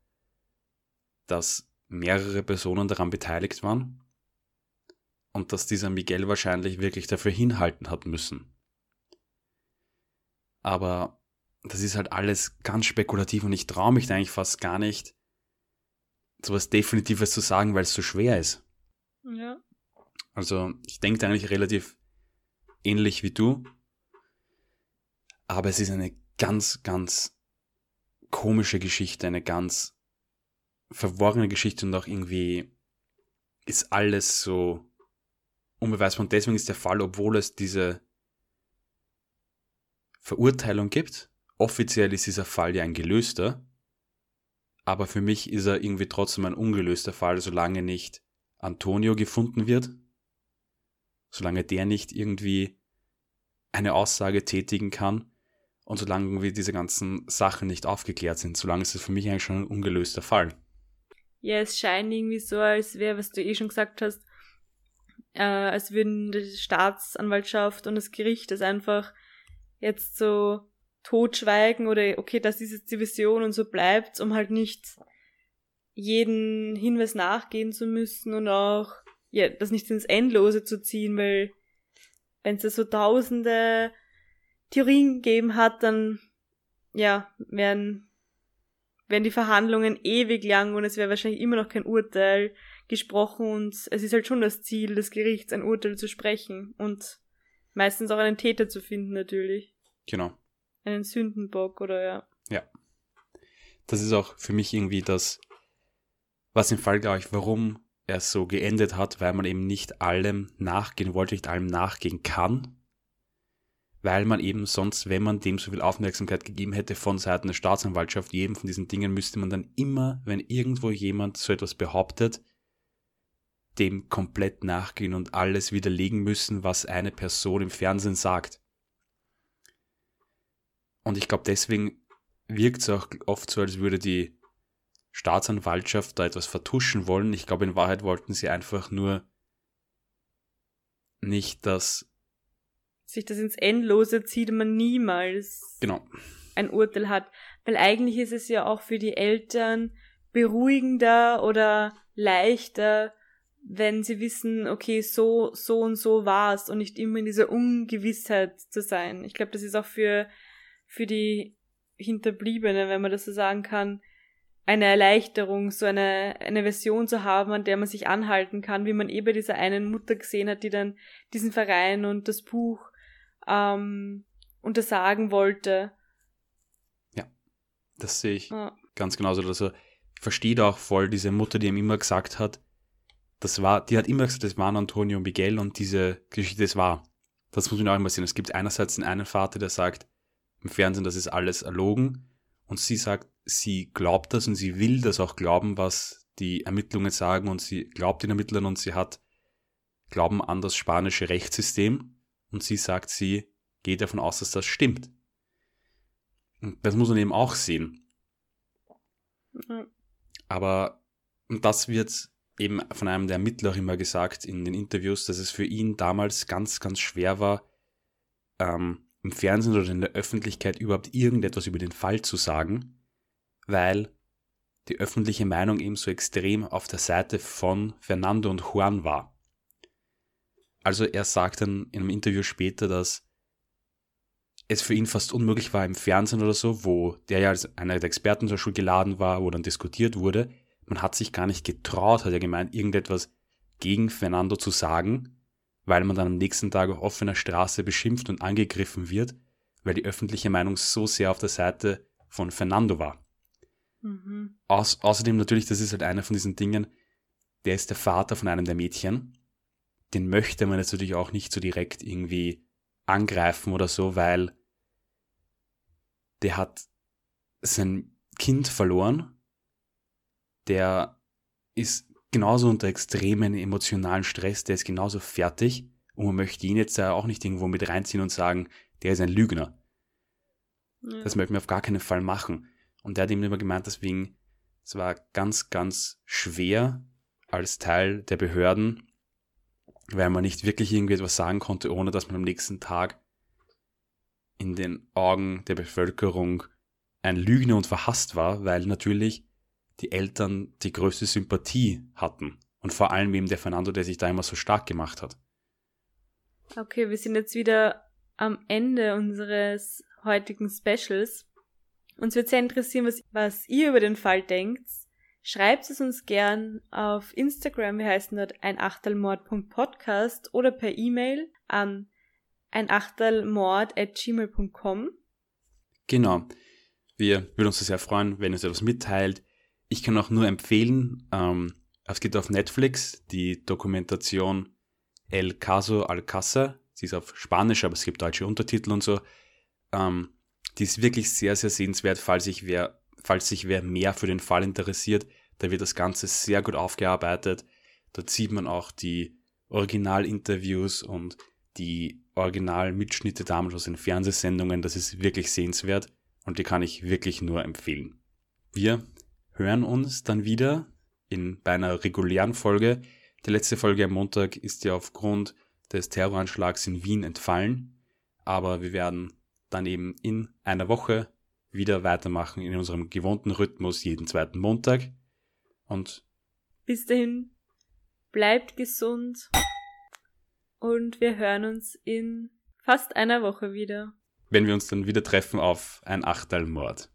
Speaker 2: dass mehrere Personen daran beteiligt waren und dass dieser Miguel wahrscheinlich wirklich dafür hinhalten hat müssen. Aber das ist halt alles ganz spekulativ und ich traue mich da eigentlich fast gar nicht, sowas Definitives zu sagen, weil es so schwer ist.
Speaker 1: Ja.
Speaker 2: Also ich denke eigentlich relativ ähnlich wie du, aber es ist eine ganz, ganz komische Geschichte, eine ganz verworrene Geschichte und auch irgendwie ist alles so unbeweisbar. Und deswegen ist der Fall, obwohl es diese Verurteilung gibt, offiziell ist dieser Fall ja ein gelöster, aber für mich ist er irgendwie trotzdem ein ungelöster Fall, solange nicht Antonio gefunden wird solange der nicht irgendwie eine Aussage tätigen kann und solange irgendwie diese ganzen Sachen nicht aufgeklärt sind, solange ist es für mich eigentlich schon ein ungelöster Fall.
Speaker 1: Ja, es scheint irgendwie so, als wäre, was du eh schon gesagt hast, äh, als würden die Staatsanwaltschaft und das Gericht das einfach jetzt so totschweigen oder okay, das ist jetzt die Vision und so bleibt's, um halt nicht jeden Hinweis nachgehen zu müssen und auch ja, das nicht ins Endlose zu ziehen, weil wenn es da so tausende Theorien gegeben hat, dann ja, werden, werden die Verhandlungen ewig lang und es wäre wahrscheinlich immer noch kein Urteil gesprochen und es ist halt schon das Ziel des Gerichts, ein Urteil zu sprechen und meistens auch einen Täter zu finden natürlich.
Speaker 2: Genau.
Speaker 1: Einen Sündenbock oder ja.
Speaker 2: Ja. Das ist auch für mich irgendwie das, was im Fall, glaube ich, warum er so geendet hat, weil man eben nicht allem nachgehen wollte, nicht allem nachgehen kann, weil man eben sonst, wenn man dem so viel Aufmerksamkeit gegeben hätte von Seiten der Staatsanwaltschaft, jedem von diesen Dingen müsste man dann immer, wenn irgendwo jemand so etwas behauptet, dem komplett nachgehen und alles widerlegen müssen, was eine Person im Fernsehen sagt. Und ich glaube, deswegen wirkt es auch oft so, als würde die Staatsanwaltschaft da etwas vertuschen wollen. Ich glaube, in Wahrheit wollten sie einfach nur nicht, dass
Speaker 1: sich das ins Endlose zieht, man niemals
Speaker 2: genau.
Speaker 1: ein Urteil hat. Weil eigentlich ist es ja auch für die Eltern beruhigender oder leichter, wenn sie wissen, okay, so, so und so war's und nicht immer in dieser Ungewissheit zu sein. Ich glaube, das ist auch für, für die Hinterbliebenen, wenn man das so sagen kann, eine Erleichterung, so eine, eine Version zu haben, an der man sich anhalten kann, wie man eh bei dieser einen Mutter gesehen hat, die dann diesen Verein und das Buch ähm, untersagen wollte.
Speaker 2: Ja, das sehe ich ja. ganz genauso. Also ich verstehe da auch voll diese Mutter, die ihm immer gesagt hat, das war, die hat immer gesagt, das waren Antonio und Miguel und diese Geschichte, das war. Das muss man auch immer sehen. Es gibt einerseits den einen Vater, der sagt im Fernsehen, das ist alles erlogen und sie sagt, sie glaubt das und sie will das auch glauben, was die Ermittlungen sagen und sie glaubt den Ermittlern und sie hat Glauben an das spanische Rechtssystem und sie sagt, sie geht davon aus, dass das stimmt. Und das muss man eben auch sehen. Mhm. Aber das wird eben von einem der Ermittler immer gesagt in den Interviews, dass es für ihn damals ganz, ganz schwer war, ähm, im Fernsehen oder in der Öffentlichkeit überhaupt irgendetwas über den Fall zu sagen, weil die öffentliche Meinung eben so extrem auf der Seite von Fernando und Juan war. Also er sagt dann in einem Interview später, dass es für ihn fast unmöglich war im Fernsehen oder so, wo der ja als einer der Experten zur Schule geladen war, wo dann diskutiert wurde, man hat sich gar nicht getraut, hat er gemeint, irgendetwas gegen Fernando zu sagen, weil man dann am nächsten Tag auf offener Straße beschimpft und angegriffen wird, weil die öffentliche Meinung so sehr auf der Seite von Fernando war. Mhm. Au außerdem natürlich, das ist halt einer von diesen Dingen, der ist der Vater von einem der Mädchen. Den möchte man jetzt natürlich auch nicht so direkt irgendwie angreifen oder so, weil der hat sein Kind verloren. Der ist genauso unter extremen emotionalen Stress, der ist genauso fertig und man möchte ihn jetzt auch nicht irgendwo mit reinziehen und sagen, der ist ein Lügner. Ja. Das möchten wir auf gar keinen Fall machen. Und der hat ihm immer gemeint, deswegen, es war ganz, ganz schwer als Teil der Behörden, weil man nicht wirklich irgendwie etwas sagen konnte, ohne dass man am nächsten Tag in den Augen der Bevölkerung ein Lügner und verhasst war, weil natürlich die Eltern die größte Sympathie hatten. Und vor allem eben der Fernando, der sich da immer so stark gemacht hat.
Speaker 1: Okay, wir sind jetzt wieder am Ende unseres heutigen Specials. Uns wird sehr interessieren, was, was ihr über den Fall denkt. Schreibt es uns gern auf Instagram, wir heißen dort einachtelmord.podcast oder per E-Mail an einachtelmord.gmail.com.
Speaker 2: Genau. Wir würden uns sehr freuen, wenn ihr uns etwas mitteilt. Ich kann auch nur empfehlen, ähm, es gibt auf Netflix die Dokumentation El Caso Alcázar. Sie ist auf Spanisch, aber es gibt deutsche Untertitel und so. Ähm, die ist wirklich sehr, sehr sehenswert, falls sich wer, falls sich wer mehr für den Fall interessiert. Da wird das Ganze sehr gut aufgearbeitet. Dort sieht man auch die Originalinterviews und die Originalmitschnitte damals aus den Fernsehsendungen. Das ist wirklich sehenswert und die kann ich wirklich nur empfehlen. Wir hören uns dann wieder in bei einer regulären Folge. Die letzte Folge am Montag ist ja aufgrund des Terroranschlags in Wien entfallen, aber wir werden dann eben in einer Woche wieder weitermachen in unserem gewohnten Rhythmus jeden zweiten Montag. Und
Speaker 1: bis dahin bleibt gesund und wir hören uns in fast einer Woche wieder.
Speaker 2: Wenn wir uns dann wieder treffen auf ein Achtelmord.